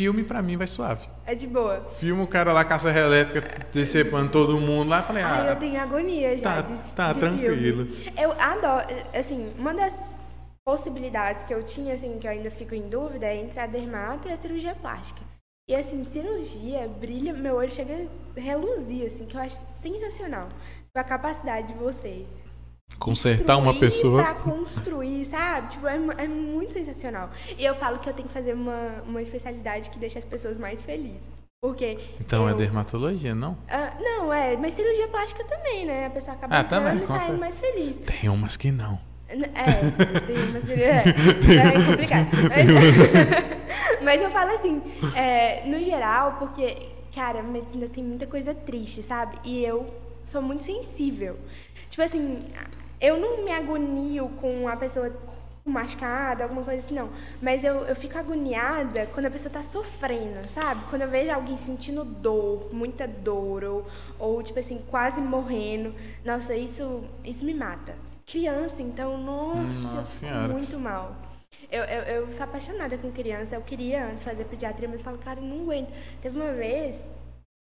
filme pra mim vai suave. É de boa. Filme o cara lá, caça elétrica, decepando todo mundo lá. eu Falei, eu ah, tenho agonia já tá- de, tá de tranquilo. filme. Eu adoro, assim, uma das possibilidades que eu tinha, assim, que eu ainda fico em dúvida é entre a dermato e a cirurgia plástica. E assim, cirurgia brilha, meu olho chega a reluzir, assim, que eu acho sensacional. A capacidade de você Consertar uma pessoa. Pra construir, sabe? Tipo, é, é muito sensacional. E eu falo que eu tenho que fazer uma, uma especialidade que deixa as pessoas mais felizes. Porque. Então é eu- dermatologia, não? Ah, não, é, mas cirurgia plástica também, né? A pessoa acaba Ah, também, e com saindo certeza. mais feliz. Tem umas que não. É, tem uma cirurgia. É, é complicado. Mas, mas eu falo assim, é, no geral, porque, cara, a medicina tem muita coisa triste, sabe? E eu sou muito sensível. Tipo assim, eu não me agonio com a pessoa machucada, alguma coisa assim, não. Mas eu, eu fico agoniada quando a pessoa tá sofrendo, sabe? Quando eu vejo alguém sentindo dor, muita dor, ou, ou tipo assim, quase morrendo. Nossa, isso, isso me mata. Criança, então, nossa, Nossa eu fico Senhora. muito mal. Eu, eu, eu sou apaixonada com criança. Eu queria antes fazer pediatria, mas eu falo, cara, eu não aguento. Teve uma vez,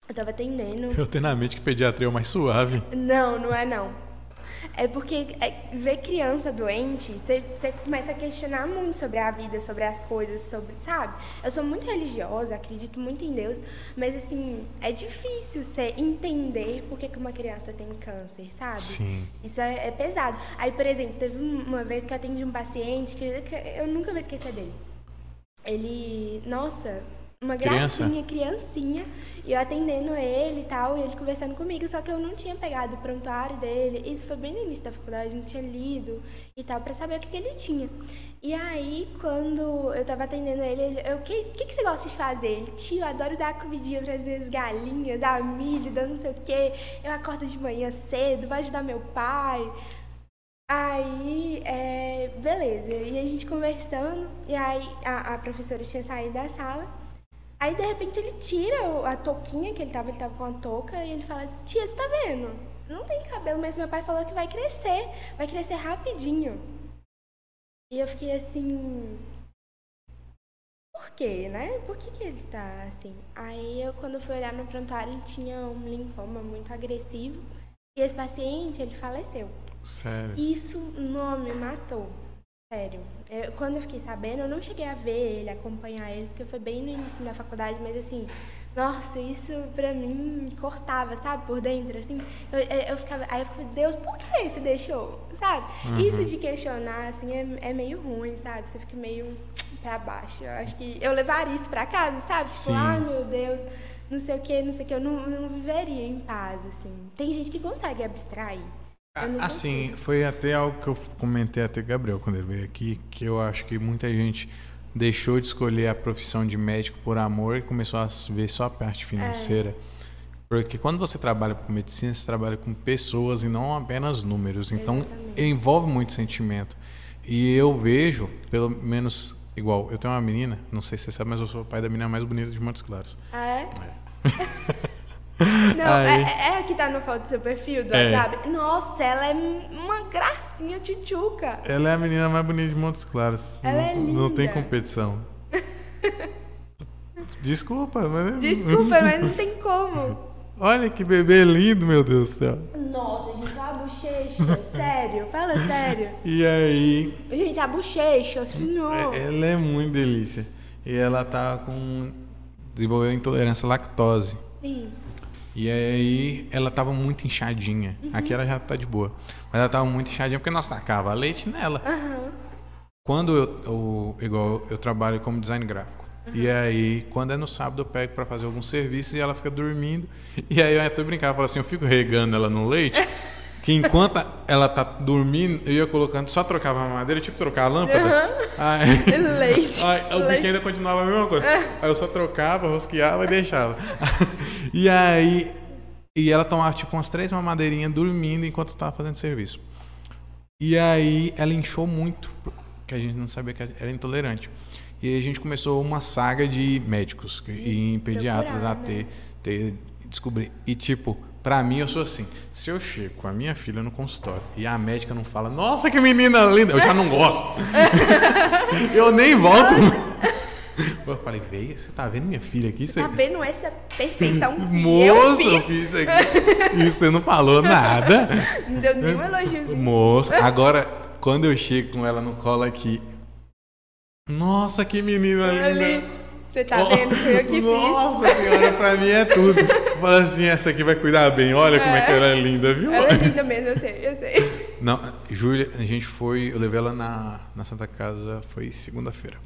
eu tava atendendo. Eu tenho na mente que pediatria é o mais suave. Não, não é não. É porque é, ver criança doente, você começa a questionar muito sobre a vida, sobre as coisas, sobre, sabe? Eu sou muito religiosa, acredito muito em Deus, mas assim, é difícil você entender por que, que uma criança tem câncer, sabe? Sim. Isso é, é pesado. Aí, por exemplo, teve um- uma vez que eu atendi um paciente que, que eu nunca vou esquecer dele. Ele, nossa, uma Criança? gracinha, criancinha, e eu atendendo ele e tal, e ele conversando comigo, só que eu não tinha pegado o prontuário dele. Isso foi bem no início da faculdade, não tinha lido e tal, pra saber o que, que ele tinha. E aí, quando eu tava atendendo ele, ele eu, o que, que, que você gosta de fazer? Ele, tio, eu adoro dar comidinha para as galinhas, dar milho, dar não sei o quê. Eu acordo de manhã cedo, vou ajudar meu pai. Aí, é, beleza. E a gente conversando, e aí a, a professora tinha saído da sala. Aí, de repente, ele tira a touquinha que ele tava, ele tava com a touca, e ele fala, tia, você tá vendo? Não tem cabelo, mas meu pai falou que vai crescer, vai crescer rapidinho. E eu fiquei assim, por quê, né? Por que, que ele tá assim? Aí, eu, quando fui olhar no prontuário, ele tinha um linfoma muito agressivo, e esse paciente, ele faleceu. Sério. Isso não me matou. Sério. Eu- quando eu fiquei sabendo, eu não cheguei a ver ele, acompanhar ele, porque foi bem no início da faculdade, mas assim, nossa, isso pra mim cortava, sabe, por dentro, assim. Eu, eu, ficava, aí eu ficava, Deus, por que você deixou? Sabe? Isso de questionar, assim, é, é meio ruim, sabe? Você fica meio pra baixo. Eu acho que eu levaria isso pra casa, sabe? Tipo, Sim. ai meu Deus, não sei o que, não sei o que, eu não, não viveria em paz, assim. Tem gente que consegue abstrair. Não Assim, consigo. foi até algo que eu comentei até Gabriel quando ele veio aqui, que eu acho que muita gente deixou de escolher a profissão de médico por amor e começou a ver só a parte financeira. Porque quando você trabalha com medicina, você trabalha com pessoas e não apenas números. Então, Exatamente. envolve muito sentimento. E eu vejo, pelo menos, igual, eu tenho uma menina, não sei se você sabe, mas eu sou o pai da menina mais bonita de Montes Claros. Ah, é? Não, é, é a que tá no foto do seu perfil do É. WhatsApp? Nossa, ela é uma gracinha tchutchuca. Ela é a menina mais bonita de Montes Claros. Ela não, é não tem linda. competição. Desculpa, mas. Desculpa, mas não tem como. Olha que bebê lindo, meu Deus do céu. Nossa, gente, a bochecha, sério, fala sério. E aí, Gente, a bochecha, é- ela é muito delícia. E ela tá com. desenvolveu intolerância à lactose. Sim. E aí ela tava muito inchadinha. Aqui ela já tá de boa. Mas ela tava muito inchadinha porque nós tacava leite nela. Aham. Quando eu, eu- igual eu trabalho como design gráfico. E aí, quando é no sábado, eu pego pra fazer alguns serviços e ela fica dormindo. E aí eu até brincava, falo assim, eu fico regando ela no leite. Que enquanto ela tá dormindo, eu ia colocando, só trocava a madeira, tipo trocar a lâmpada. Aí, Leite. aí o Leite. biquinho ainda continuava a mesma coisa. Aí eu só trocava, rosqueava e deixava. E aí, e ela tomava tipo umas três mamadeirinhas dormindo enquanto eu tava fazendo serviço. E aí ela inchou muito, que a gente não sabia que era intolerante. E aí a gente começou uma saga de médicos que- e pediatras procurar, a ter, ter descobrir. E tipo, pra mim eu sou assim, se eu chego com a minha filha no consultório e a médica não fala, nossa que menina linda, eu já não gosto. eu nem volto. Eu falei, veio, você tá vendo minha filha aqui? Você Tá vendo essa perfeição que eu Moça, eu fiz? isso aqui. E você não falou nada. Não deu nenhum elogiozinho. Moça, agora, quando eu chego com ela no colo aqui. Nossa, que menina linda. Você tá vendo? Foi eu que fiz. Nossa senhora, pra mim é tudo. falo assim, essa aqui vai cuidar bem. Olha como é que ela é linda, viu? Ela é linda mesmo, eu sei, eu sei. Não, Júlia, a gente foi, eu levei ela na, na Santa Casa, foi segunda-feira.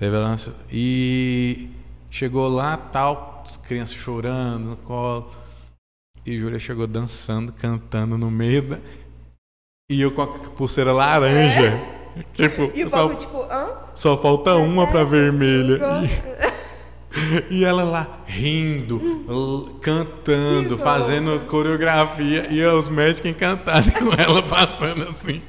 Levei ela na, e chegou lá, tal, criança chorando no colo. E Júlia chegou dançando, cantando no meio da. E eu com a pulseira laranja. É. Tipo, e o só, povo, tipo, hã? só falta uma é, pra vermelha. E, e ela lá rindo, cantando, fazendo coreografia. E os médicos encantados com ela passando assim.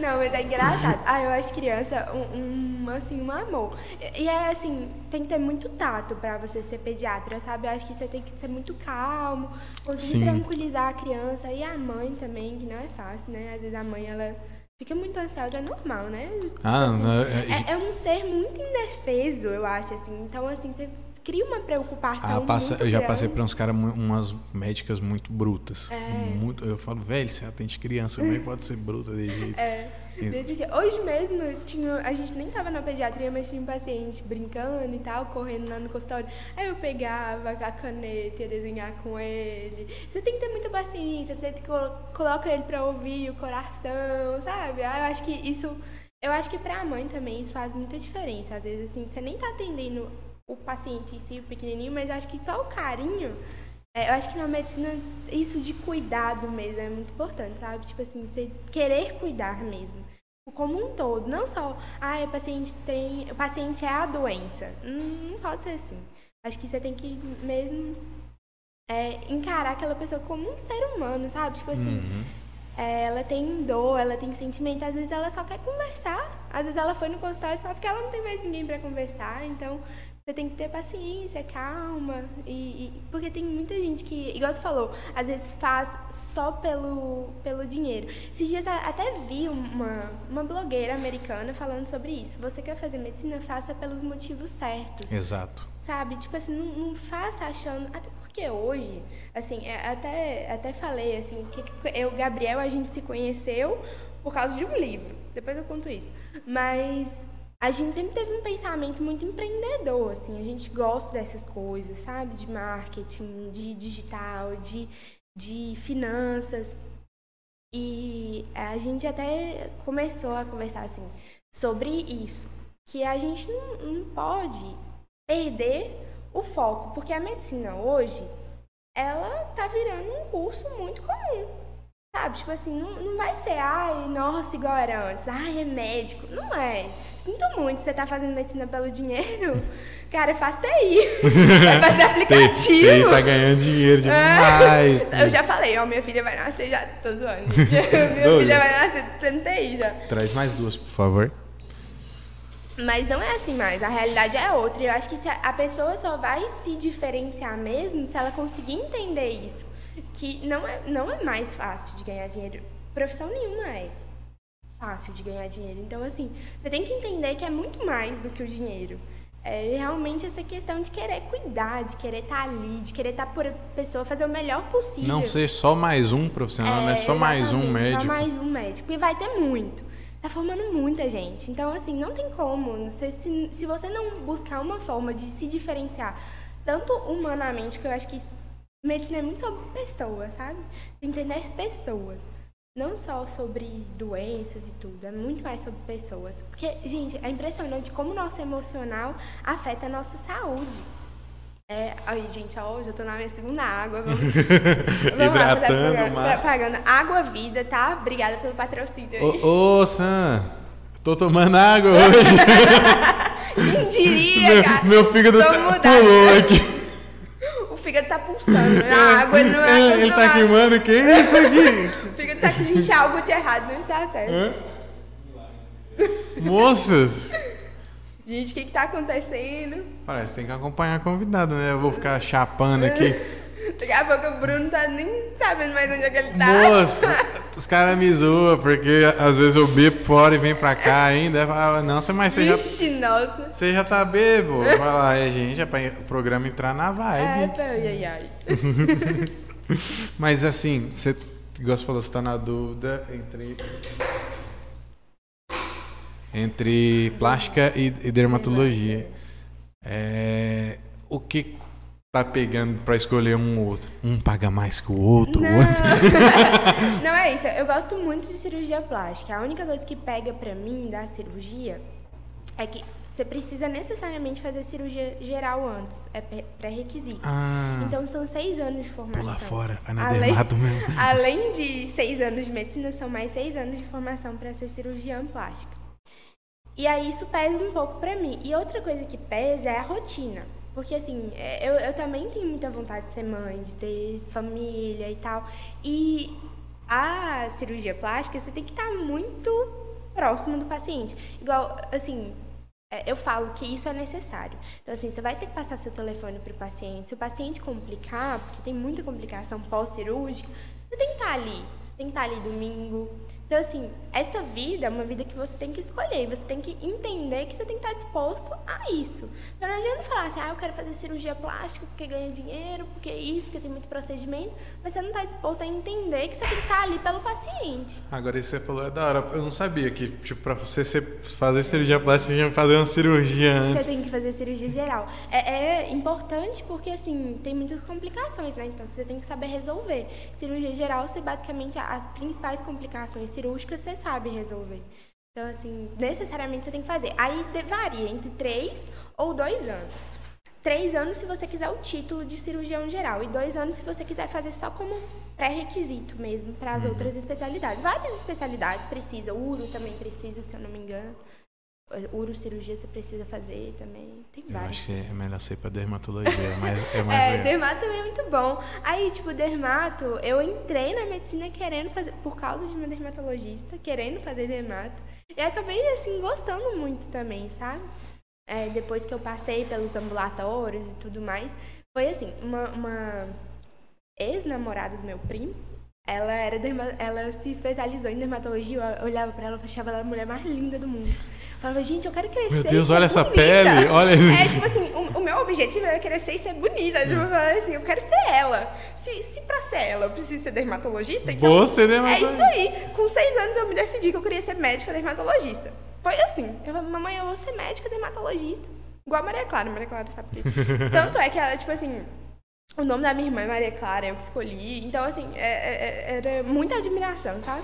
Não, mas é engraçado. Ah, eu acho criança um, um, assim, um amor. E, e é assim, tem que ter muito tato pra você ser pediatra, sabe? Eu acho que você tem que ser muito calmo, conseguir Sim. tranquilizar a criança e a mãe também, que não é fácil, né? Às vezes a mãe, ela fica muito ansiosa, é normal, né? Ah, Assim, não, é- é, é um ser muito indefeso, eu acho, assim. Então, assim, você cria uma preocupação Ah, passa- muito eu já passei grande. por uns caras, umas médicas muito brutas. É. Muito, eu falo, velho, você atende criança, como é que pode ser bruta desse jeito? É, Isso. desse jeito. Hoje mesmo, tinha, a gente nem tava na pediatria, mas tinha um paciente brincando e tal, correndo lá no consultório. Aí eu pegava a caneta, ia desenhar com ele. Você tem que ter muita paciência, você coloca ele pra ouvir o coração, sabe? Ah, eu acho que isso. Eu acho que pra mãe também isso faz muita diferença. Às vezes, assim, você nem tá atendendo o paciente em si, o pequenininho, mas eu acho que só o carinho é, eu acho que na medicina isso de cuidado mesmo é muito importante, sabe? Tipo assim, você querer cuidar mesmo. Como um todo, não só, ah, o paciente tem, o paciente é a doença. Não, não pode ser assim. Acho que você tem que mesmo é, encarar aquela pessoa como um ser humano, sabe? Tipo assim, Uhum. é, ela tem dor, ela tem sentimento, às vezes ela só quer conversar. Às vezes ela foi no consultório só porque ela não tem mais ninguém pra conversar. Então, você tem que ter paciência, calma. E, e- porque tem muita gente que, igual você falou, às vezes faz só pelo, pelo dinheiro. Esses dias até vi uma, uma blogueira americana falando sobre isso. Você quer fazer medicina, faça pelos motivos certos Exato. sabe? Tipo assim, não, não faça achando. Até porque hoje, assim, é, até, até falei, assim, que eu Gabriel, a gente se conheceu por causa de um livro. Depois eu conto isso. Mas a gente sempre teve um pensamento muito empreendedor, assim. A gente gosta dessas coisas, sabe? De marketing, de digital, de, de finanças. E a gente até começou a conversar, assim, sobre isso. Que a gente não, não pode perder o foco, porque a medicina hoje, ela tá virando um curso muito comum. Sabe? Tipo assim, não, não vai ser, ai, nossa, igual era antes, ai, é médico. Não é. Sinto muito, você tá fazendo medicina pelo dinheiro. Cara, faz TI. Vai fazer aplicativo. Ele tá ganhando dinheiro demais. Eu já falei, ó, minha filha vai nascer já. Tô zoando. minha filha vai nascer tendo TI já. Traz mais duas, por favor. Mas não é assim mais, a realidade é outra. E eu acho que a pessoa só vai se diferenciar mesmo se ela conseguir entender isso. Que não é, não é mais fácil de ganhar dinheiro. Profissão nenhuma é fácil de ganhar dinheiro. Então, assim, você tem que entender que é muito mais do que o dinheiro. É realmente essa questão de querer cuidar, de querer estar ali, de querer estar por a pessoa, fazer o melhor possível. Não ser só mais um profissional, né? Só mais um médico. Só mais um médico. E vai ter muito. Tá formando muita gente. Então, assim, não tem como. Se, se você não buscar uma forma de se diferenciar, tanto humanamente, que eu acho que medicina é muito sobre pessoas, sabe? Entender pessoas. Não só sobre doenças e tudo, é muito mais sobre pessoas. Porque, gente, é impressionante como o nosso emocional afeta a nossa saúde. É, aí, gente, ó, hoje eu tô na minha segunda água. Vamos, vamos lá, Hidratando proga- mais. propaganda. Água Vida, tá? Obrigada pelo patrocínio aí. Ô, ô, Sam, tô tomando água hoje. Quem diria, meu, cara? meu fígado tá, pulou aqui. O fígado tá pulsando. né? A água ele não é É, ele tá acostumado. queimando o que é isso aqui? O fígado tá aqui, gente, algo de errado não está certo. Moças, Gente, o que que tá acontecendo? parece que tem que acompanhar a convidada, né? Eu vou ficar chapando aqui. Daqui a pouco o Bruno tá nem sabendo mais onde é que ele tá. Moço, os caras me zoam, porque às vezes eu bebo fora e vem pra cá ainda. Eu falo, não, você- mas você já, Vixe, nossa. você já tá bebo. Eu falo, "Ah, é, gente, é pra o programa entrar na É, vibe. pô, ai, ai, ai. Mas assim, você, igual você falou, você tá na dúvida entre. Entre plástica e, e dermatologia. É, o que. Tá pegando pra escolher um ou outro? Um paga mais que o outro, o Não. outro. não é isso. Eu gosto muito de cirurgia plástica. A única coisa que pega pra mim da cirurgia é que você precisa necessariamente fazer cirurgia geral antes. É pré- pré-requisito. Ah, Então são seis anos de formação. pula fora, vai na Além- dermato mesmo. Além de seis anos de medicina, são mais seis anos de formação para ser cirurgiã plástica. E aí isso pesa um pouco pra mim. E outra coisa que pesa é a rotina. Porque assim, é, eu, eu também tenho muita vontade de ser mãe, de ter família e tal. E a cirurgia plástica, você tem que estar muito próximo do paciente. Igual, assim, é, eu falo que isso é necessário. Então, assim, você vai ter que passar seu telefone para o paciente. Se o paciente complicar, porque tem muita complicação pós-cirúrgica, você tem que estar ali. Você tem que estar ali domingo. Então, assim, essa vida é uma vida que você tem que escolher. Você tem que entender que você tem que estar disposto a isso. Mas não adianta falar assim, ah, eu quero fazer cirurgia plástica porque ganha dinheiro, porque isso, porque tem muito procedimento. Mas você não está disposto a entender que você tem que estar ali pelo paciente. Agora isso que você falou é da hora. Eu não sabia que, tipo, pra você fazer cirurgia plástica, você tinha que fazer uma cirurgia Você antes. tem que fazer cirurgia geral. É, é importante porque, assim, tem muitas complicações, né? Então, você tem que saber resolver. Cirurgia geral, você basicamente, as principais complicações cirúrgicas, você sabe resolver. Então, assim, necessariamente você tem que fazer. Aí varia entre três ou dois anos. Três anos se você quiser o título de cirurgião geral. E dois anos se você quiser fazer só como pré-requisito mesmo para as outras especialidades. Várias especialidades precisa. Uro também precisa, se eu não me engano. Urocirurgia você precisa fazer também. Tem Eu várias. acho que é melhor ser pra dermatologia, mas é mais É, legal. dermato também é muito bom. Aí, tipo, dermato, eu entrei na medicina querendo fazer, por causa de uma dermatologista, querendo fazer dermato. E acabei, assim, gostando muito também, sabe? É, depois que eu passei pelos ambulatórios e tudo mais. Foi assim, uma, uma ex-namorada do meu primo, ela era derma- ela se especializou em dermatologia, eu olhava pra ela e achava ela a mulher mais linda do mundo. Falava, gente, eu quero crescer. Meu Deus, olha essa bonita. pele, olha- É, tipo assim, o, o meu objetivo era crescer e ser bonita. Tipo, assim, eu quero ser ela. Se, se pra ser ela eu preciso ser dermatologista, então. Vou ser É dermatologista. isso aí. Com seis anos eu me decidi que eu queria ser médica dermatologista. Foi assim. Eu falei, mamãe, eu vou ser médica dermatologista. Igual a Maria Clara, Maria Clara sabe disso. Tanto é que ela, tipo assim, o nome da minha irmã é Maria Clara, eu que escolhi. Então, assim, é- é- é- era muita admiração, sabe?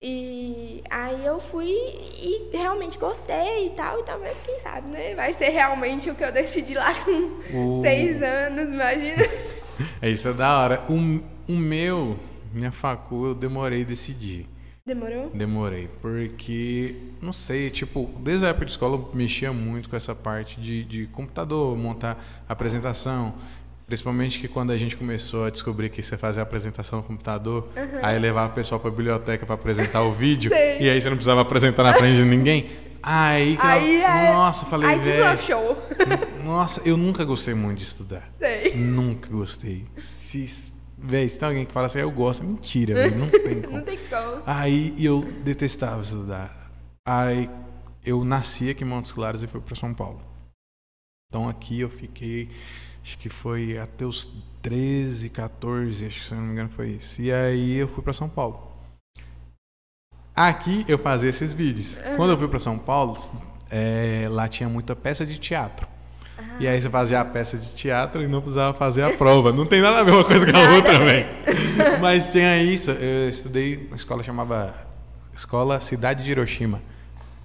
E aí eu fui e realmente gostei e tal, e talvez, quem sabe, né? Vai ser realmente o que eu decidi lá com O- seis anos, imagina. É isso é da hora. O, o meu, minha facu, eu demorei a decidir. Demorou? Demorei, porque, não sei, tipo, desde a época de escola eu mexia muito com essa parte de, de computador, montar apresentação. Principalmente que quando a gente começou a descobrir que você fazia apresentação no computador, aí levava o pessoal pra biblioteca pra apresentar o vídeo, e aí você não precisava apresentar na frente de ninguém. Aí, que Aí eu, é. nossa, falei, Aí deslanchou. Nossa, eu nunca gostei muito de estudar. Sei. Nunca gostei. Se, véi, se tem alguém que fala assim, "Ah, eu gosto, é mentira, véi, não tem como. Não tem como. Aí eu detestava estudar. Aí eu nasci aqui em Montes Claros e fui para São Paulo. Então aqui eu fiquei, acho que foi até os 13, 14, acho que se não me engano foi isso. E aí eu fui para São Paulo. Aqui eu fazia esses vídeos. Quando eu fui para São Paulo, é, lá tinha muita peça de teatro. E aí você fazia a peça de teatro e não precisava fazer a prova. Não tem nada a ver uma coisa com a outra, velho. Mas tinha isso. Eu estudei uma escola chamava Escola Cidade de Hiroshima.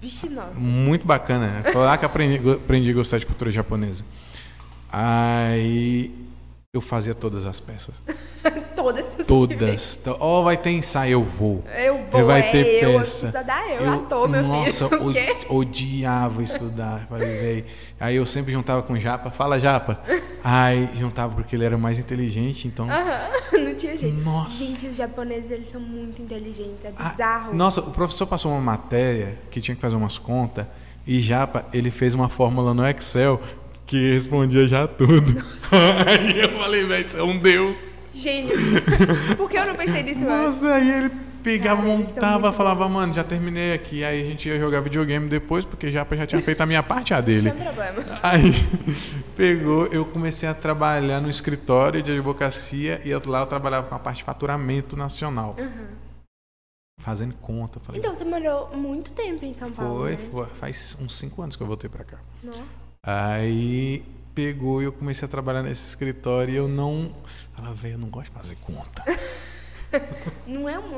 Vixe, nossa. Muito bacana. Foi lá que aprendi, aprendi a gostar de cultura japonesa. Aí eu fazia todas as peças. Todas possíveis. Todas. Ó, vai ter ensaio, eu vou. Eu vou, vai é, ter eu, peça. Dar eu, já tô, meu nossa, filho. Quê? odiava estudar. Falei, véi. Aí eu sempre juntava com o Japa. Fala, Japa. Aí juntava porque ele era mais inteligente, então. Aham, não tinha jeito. Nossa. Gente, os japoneses, eles são muito inteligentes, é Ah, bizarro. nossa, o professor passou uma matéria que tinha que fazer umas contas e Japa, ele fez uma fórmula no Excel que respondia já tudo. aí eu falei, velho, isso é um deus. Gênio. Por que eu não pensei nisso antes? Nossa, aí ele pegava, Cara, montava, falava, mano, já terminei aqui. Aí a gente ia jogar videogame depois, porque Japa já tinha feito a minha parte, a dele. Não problema. Aí pegou, eu comecei a trabalhar no escritório de advocacia e eu, lá eu trabalhava com a parte de faturamento nacional. Fazendo conta. Falei, Então, você morou muito tempo em São Paulo, foi, né? foi, faz uns cinco anos que eu voltei pra cá. Não. Aí pegou e eu comecei a trabalhar nesse escritório e eu não. Falava, velho, eu não gosto de fazer conta. Não é um.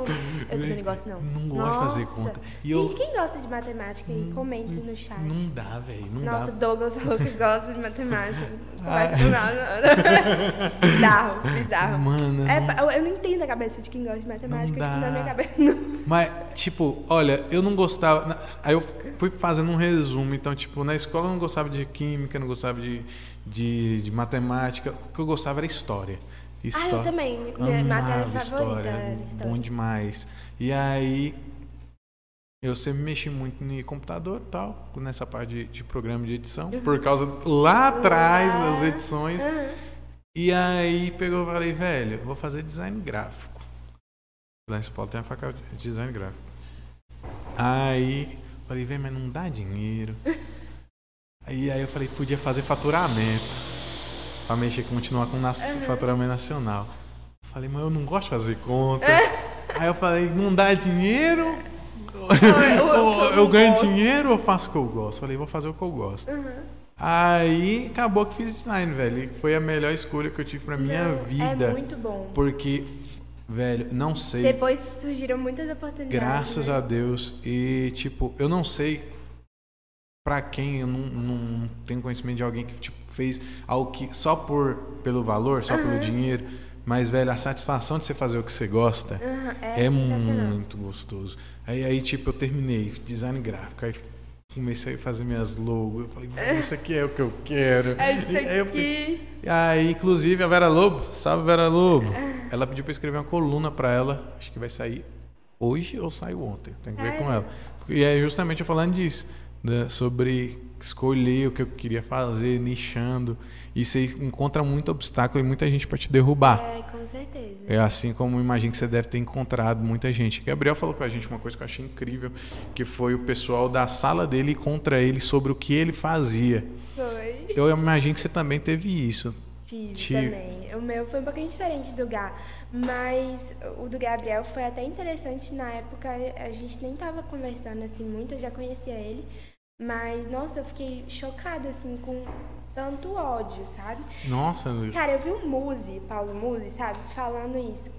Eu também não gosto, não. Não gosto de fazer Nossa. conta. E Gente, eu- quem gosta de matemática aí, comenta aí no chat. Não dá, velho. Nossa, dá. Douglas falou que gosta de matemática. Não Ai. conversa com nada. bizarro, bizarro. Mano, É, não- eu, não entendo a cabeça de quem gosta de matemática. Não dá. Na minha cabeça, não. Mas, tipo, olha, eu não gostava. Aí eu fui fazendo um resumo. Então, tipo, na escola eu não gostava de química, não gostava de, de, de matemática. O que eu gostava era história. Ah, História. eu também. Minha matéria favorita era história. Bom demais. E aí, eu sempre mexi muito no computador e tal, nessa parte de, de programa de edição, por causa lá atrás Lá. das edições. Aham. E aí pegou e falei, velho, vou fazer design gráfico. Lá em São Paulo tem a faculdade de design gráfico. Aí falei, velho, mas não dá dinheiro. aí, aí eu falei, podia fazer faturamento. Pra mexer, continuar com nas- faturamento nacional. Falei, mas eu não gosto de fazer conta. aí eu falei, não dá dinheiro? eu- eu eu, ganho gosto. dinheiro ou eu faço o que eu gosto? Falei, vou fazer o que eu gosto. Uhum. Aí acabou que fiz design, velho. E foi a melhor escolha que eu tive pra minha Não, vida. É muito bom. Porque, velho, não sei. Depois surgiram muitas oportunidades. Graças né? a Deus. E, tipo, eu não sei pra quem eu não, não tenho conhecimento de alguém que tipo, fez algo que só por pelo valor, só pelo dinheiro. Mas, velho, a satisfação de você fazer o que você gosta Aham, é, é, muito gostoso. Aí, aí, tipo, eu terminei design gráfico. Aí comecei a fazer minhas logos. Eu falei, "Velho, isso aqui é o que eu quero. É isso aí fiquei- aqui. e aí, inclusive, a Vera Lobo, salve Vera Lobo. Ela pediu eu escrever uma coluna pra ela. Acho que vai sair hoje ou saiu ontem. Tem que ver Ah, com é? ela. E é justamente eu falando disso, né, sobre escolher o que eu queria fazer, nichando. E você encontra muito obstáculo e muita gente pra te derrubar. É, com certeza. É assim como imagino que você deve ter encontrado muita gente. Gabriel falou com a gente uma coisa que eu achei incrível, que foi o pessoal da sala dele contra ele sobre o que ele fazia. Foi. Eu imagino que você também teve isso. Tive, também. O meu foi um pouquinho diferente do Gá, mas o do Gabriel foi até interessante na época. A gente nem tava conversando assim muito, eu já conhecia ele, mas nossa, eu fiquei chocada assim com tanto ódio, sabe? Nossa, Cara, eu vi o Muzi, Paulo Muzi, sabe, falando isso.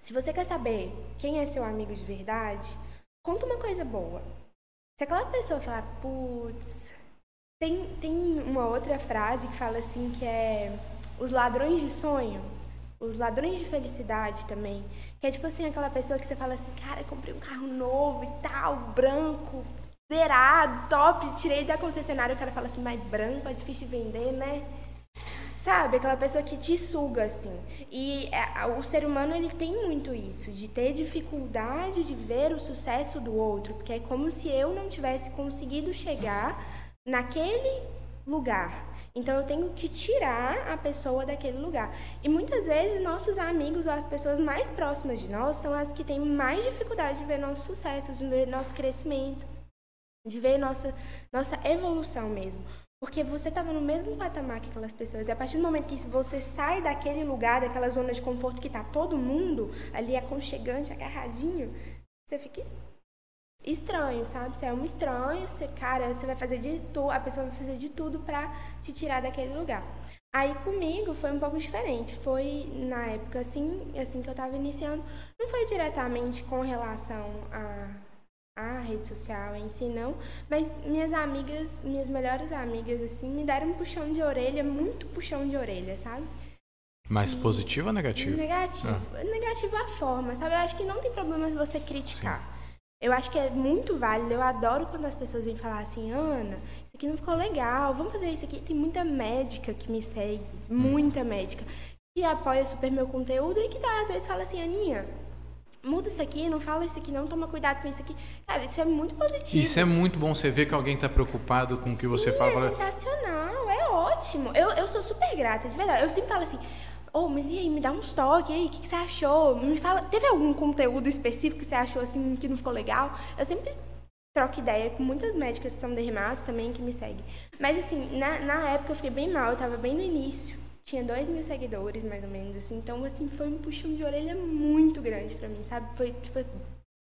Se você quer saber quem é seu amigo de verdade, conta uma coisa boa. Se aquela pessoa falar, putz. Tem, tem uma outra frase que fala assim que é os ladrões de sonho, os ladrões de felicidade também. Que é tipo assim, aquela pessoa que você fala assim, cara, comprei um carro novo e tal, branco, zerado, top, tirei da concessionária, o cara fala assim, mas branco é difícil de vender, né? Sabe, aquela pessoa que te suga, assim. E é, o ser humano, ele tem muito isso, de ter dificuldade de ver o sucesso do outro, porque é como se eu não tivesse conseguido chegar naquele lugar. Então eu tenho que tirar a pessoa daquele lugar. E muitas vezes nossos amigos ou as pessoas mais próximas de nós são as que têm mais dificuldade de ver nosso sucesso, de ver nosso crescimento, de ver nossa, nossa evolução mesmo. Porque você estava no mesmo patamar que aquelas pessoas. E a partir do momento que você sai daquele lugar, daquela zona de conforto que tá todo mundo ali aconchegante, agarradinho, você fica es- estranho, sabe? Você é um estranho, você, cara, você vai fazer de tudo, a pessoa vai fazer de tudo pra te tirar daquele lugar. Aí comigo foi um pouco diferente. Foi na época assim, assim que eu tava iniciando, não foi diretamente com relação a a rede social em si não, mas minhas amigas, minhas melhores amigas assim, me deram um puxão de orelha, muito puxão de orelha, sabe? mais positivo ou negativo? Negativo. Negativo a forma, sabe? Eu acho que não tem problema você criticar. Eu acho que é muito válido. Eu adoro quando as pessoas vêm falar assim, Ana, isso aqui não ficou legal, vamos fazer isso aqui. Tem muita médica que me segue, muita médica, que apoia super meu conteúdo e que tá, às vezes fala assim, Aninha, muda isso aqui, não fala isso aqui, não toma cuidado com isso aqui. Cara, isso é muito positivo. Isso é muito bom você ver que alguém tá preocupado com o que você Sim, fala. É Fala, sensacional, é ótimo. Eu, eu sou super grata, de verdade. Eu sempre falo assim, ô, mas e aí, me dá uns toques, aí, o que, que você achou? Me fala, teve algum conteúdo específico que você achou assim que não ficou legal? Eu sempre troco ideia com muitas médicas que são dermatos também que me seguem. Mas assim, na, na época eu fiquei bem mal, eu tava bem no início. Tinha dois mil seguidores, mais ou menos, assim. Então, assim, foi um puxão de orelha muito grande pra mim, sabe? Foi, tipo,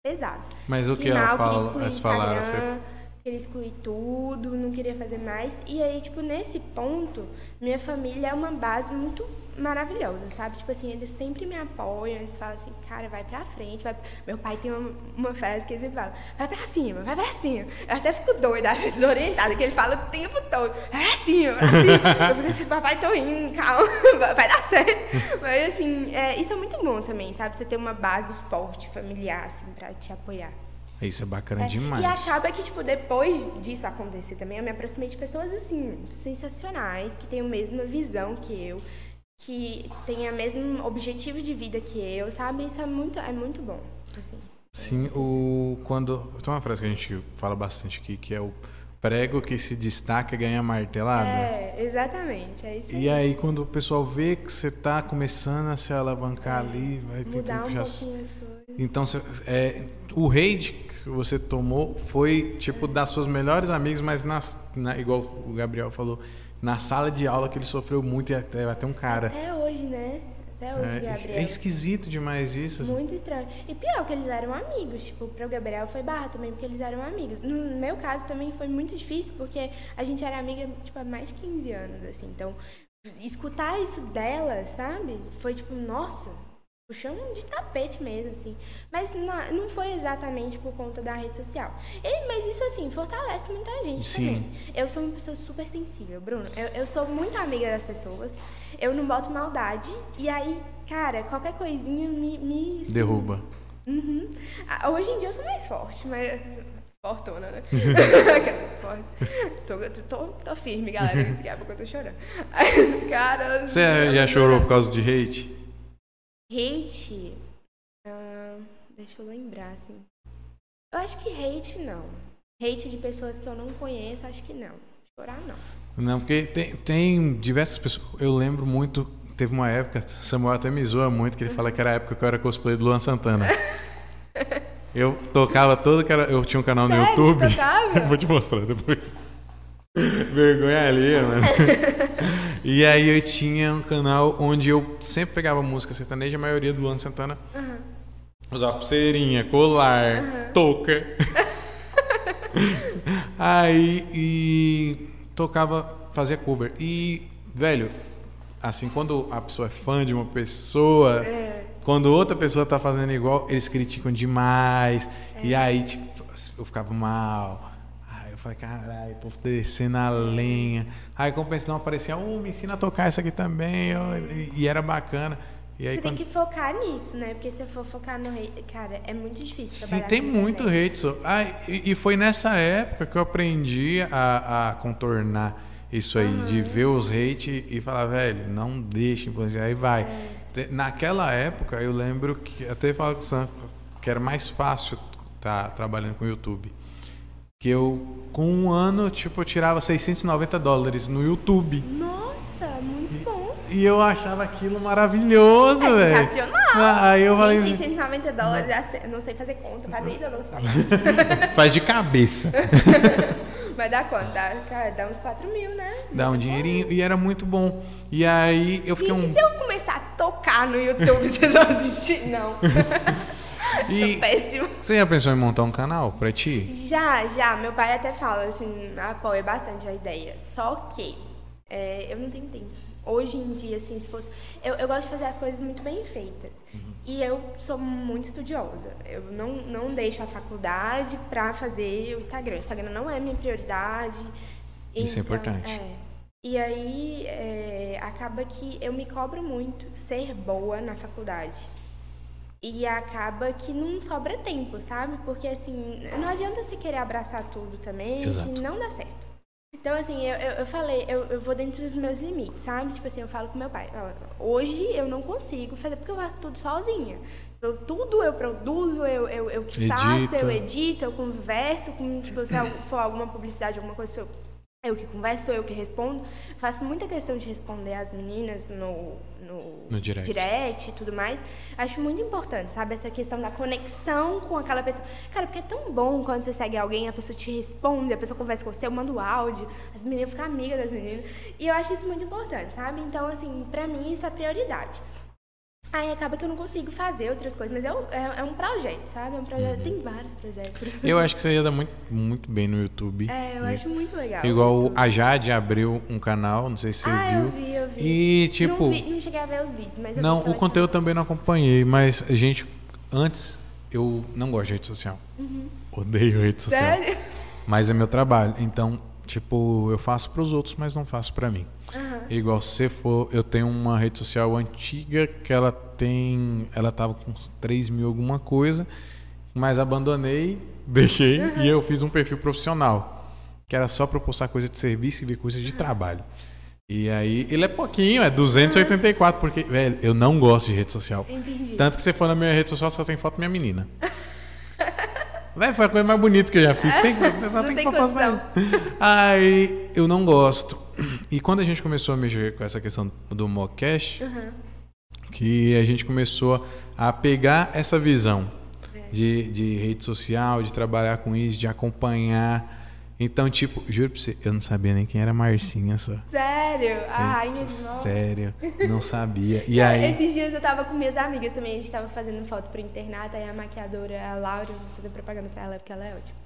pesado. Mas o que Fiquei ela fala, elas falaram? Você... queria excluir tudo, não queria fazer mais. E aí, tipo, nesse ponto, minha família é uma base muito maravilhosa, sabe? Tipo assim, eles sempre me apoiam, eles falam assim, cara, vai pra frente. Vai... Meu pai tem uma, uma frase que ele sempre fala, vai pra cima, vai pra cima. Eu até fico doida, desorientada, que ele fala o tempo todo, vai pra cima, vai pra cima. Eu fico assim, papai, tô indo, calma, vai dar certo. Mas assim, é, isso é muito bom também, sabe? Você ter uma base forte, familiar, assim, pra te apoiar. Isso é bacana é, demais. E acaba que, tipo, depois disso acontecer também, eu me aproximei de pessoas, assim, sensacionais, que têm a mesma visão que eu, que têm o mesmo objetivo de vida que eu, sabe? Isso é muito, é muito bom, assim. Sim, o quando tem uma frase que a gente fala bastante aqui que é o prego que se destaca ganha martelada. É, exatamente, é isso aí. E aí quando o pessoal vê que você está começando a se alavancar é, ali, vai ter que um já... pouquinho as coisas. Então, é, o hate que você tomou foi tipo das suas melhores amigas, mas nas, na, igual o Gabriel falou, na sala de aula que ele sofreu muito e até, até um cara. Até hoje, né? Até hoje, é, Gabriel. É esquisito demais isso. Muito estranho. E pior que eles eram amigos. Tipo, para o Gabriel foi barra também, porque eles eram amigos. No meu caso também foi muito difícil, porque a gente era amiga, tipo, há mais de 15 anos, assim. Então, escutar isso dela, sabe? Foi tipo, nossa, puxão de tapete mesmo, assim. Mas não, não foi exatamente por conta da rede social. E, mas isso, assim, fortalece muita gente Sim. também. Eu sou uma pessoa super sensível, Bruno. Eu, eu sou muito amiga das pessoas. Eu não boto maldade. E aí, cara, qualquer coisinha me... me assim, Derruba. Uhum. Ah, hoje em dia eu sou mais forte, mas... Fortuna, né? tô, tô, tô, firme, galera. Daqui a pouco eu tô chorando. Cara... Você já chorou por causa de hate? Hate. Uh, deixa eu lembrar, assim. Eu acho que hate não. Hate de pessoas que eu não conheço, acho que não. Chorar não. Não, porque tem, tem diversas pessoas. Eu lembro muito. Teve uma época, Samuel até me zoa muito, que ele fala que era a época que eu era cosplay do Luan Santana. Eu tocava todo. Eu tinha um canal no Sério? YouTube. Tocava? Vou te mostrar depois. Vergonha ali, mano. e aí eu tinha um canal onde eu sempre pegava música sertaneja, a maioria do Luan Santana. Uhum. Usava pulseirinha, colar, uhum. touca. aí e tocava, fazia cover. E, velho, assim, quando a pessoa é fã de uma pessoa, é. quando outra pessoa tá fazendo igual, eles criticam demais. É. E aí, tipo, eu ficava mal. Falei, caralho, povo descendo a lenha. Aí compensa não aparecia, oh, me ensina a tocar isso aqui também. Oh, e, e, era bacana. E aí, você quando... tem que focar nisso, né? Porque se for focar no hate, cara, é muito difícil. Sim, tem muito hate. So. Ah, e, e, foi nessa época que eu aprendi a, a contornar isso aí, uhum. de ver os hate e falar, velho, não deixe influenciar. Aí vai. É. Naquela época, eu lembro que até falava com o Sam que era mais fácil estar tá trabalhando com o YouTube que eu, com um ano, tipo, eu tirava 690 dólares no YouTube. Nossa, muito bom. E, eu achava aquilo maravilhoso, é velho. Sensacional. Ah, aí eu falei. 690 dólares, não, não sei fazer conta, não sei. Faz de cabeça. Vai dar quanto? Dá, cara, dá uns 4 mil, né? Dá um dinheirinho e era muito bom. E aí eu fiquei Gente, um. se eu começar a tocar no YouTube, vocês vão assistir? Não. E péssimo. Você já pensou em montar um canal pra ti? Já, já. Meu pai até fala, assim, apoia bastante a ideia. Só que é, eu não tenho tempo. Hoje em dia, assim, se fosse. Eu, eu gosto de fazer as coisas muito bem feitas. Uhum. E eu sou muito estudiosa. Eu não, não deixo a faculdade pra fazer o Instagram. O Instagram não é minha prioridade. Isso é então, é importante. É. E aí é, acaba que eu me cobro muito ser boa na faculdade. E acaba que não sobra tempo, sabe? Porque assim, não adianta você querer abraçar tudo também, Exato. que não dá certo. Então, assim, eu, eu, eu falei, eu, eu, vou dentro dos meus limites, sabe? Tipo assim, eu falo com meu pai, hoje eu não consigo fazer porque eu faço tudo sozinha. Eu, tudo eu produzo, eu, eu, eu que faço, eu edito, eu converso, com, tipo, se for alguma publicidade, alguma coisa, eu eu que converso, eu que respondo. Faço muita questão de responder as meninas no, no, no direct. direct. e tudo mais. Acho muito importante, sabe? Essa questão da conexão com aquela pessoa. Cara, porque é tão bom quando você segue alguém, a pessoa te responde, a pessoa conversa com você, eu mando áudio, as meninas ficam amigas das meninas. E eu acho isso muito importante, sabe? Então, assim, pra mim isso é prioridade. Aí acaba que eu não consigo fazer outras coisas, mas é, um- é, é um projeto, sabe? É um projeto, tem vários projetos. Eu acho que você ia dar muito, muito bem no YouTube. É, eu acho muito legal. Igual muito. a Jade abriu um canal, não sei se você Ah, viu. eu vi, eu vi. E tipo, Não, vi- não cheguei a ver os vídeos, mas eu não, o conteúdo também não acompanhei, mas gente, antes eu não gosto de rede social. Odeio rede social. Uhum. Sério? Mas é meu trabalho. Então, tipo, eu faço pros outros, mas não faço pra mim. Aham. Igual se você for, eu tenho uma rede social antiga que ela tem, ela tava com uns 3 mil alguma coisa, mas abandonei, deixei e eu fiz um perfil profissional, que era só eu postar coisa de serviço e ver coisa de trabalho. E aí, ele é pouquinho, é 284, porque, velho, eu não gosto de rede social. Entendi. Tanto que você for na minha rede social, só tem foto minha menina. Véi, foi a coisa mais bonita que eu já fiz. Tem, só Não tem tem que postar. Aí eu não gosto. E quando a gente começou a mexer com essa questão do mockcast, Aham. Que a gente começou a pegar essa visão É. de, de rede social, de trabalhar com isso, de acompanhar. Então, tipo, juro pra você, eu não sabia nem quem era Marcinha só. Sério? A rainha de novo. Sério, não sabia. E aí. Esses dias eu tava com minhas amigas também, a gente tava fazendo foto pro internato, aí a maquiadora, a Laura, vou fazer propaganda pra ela porque ela é ótima.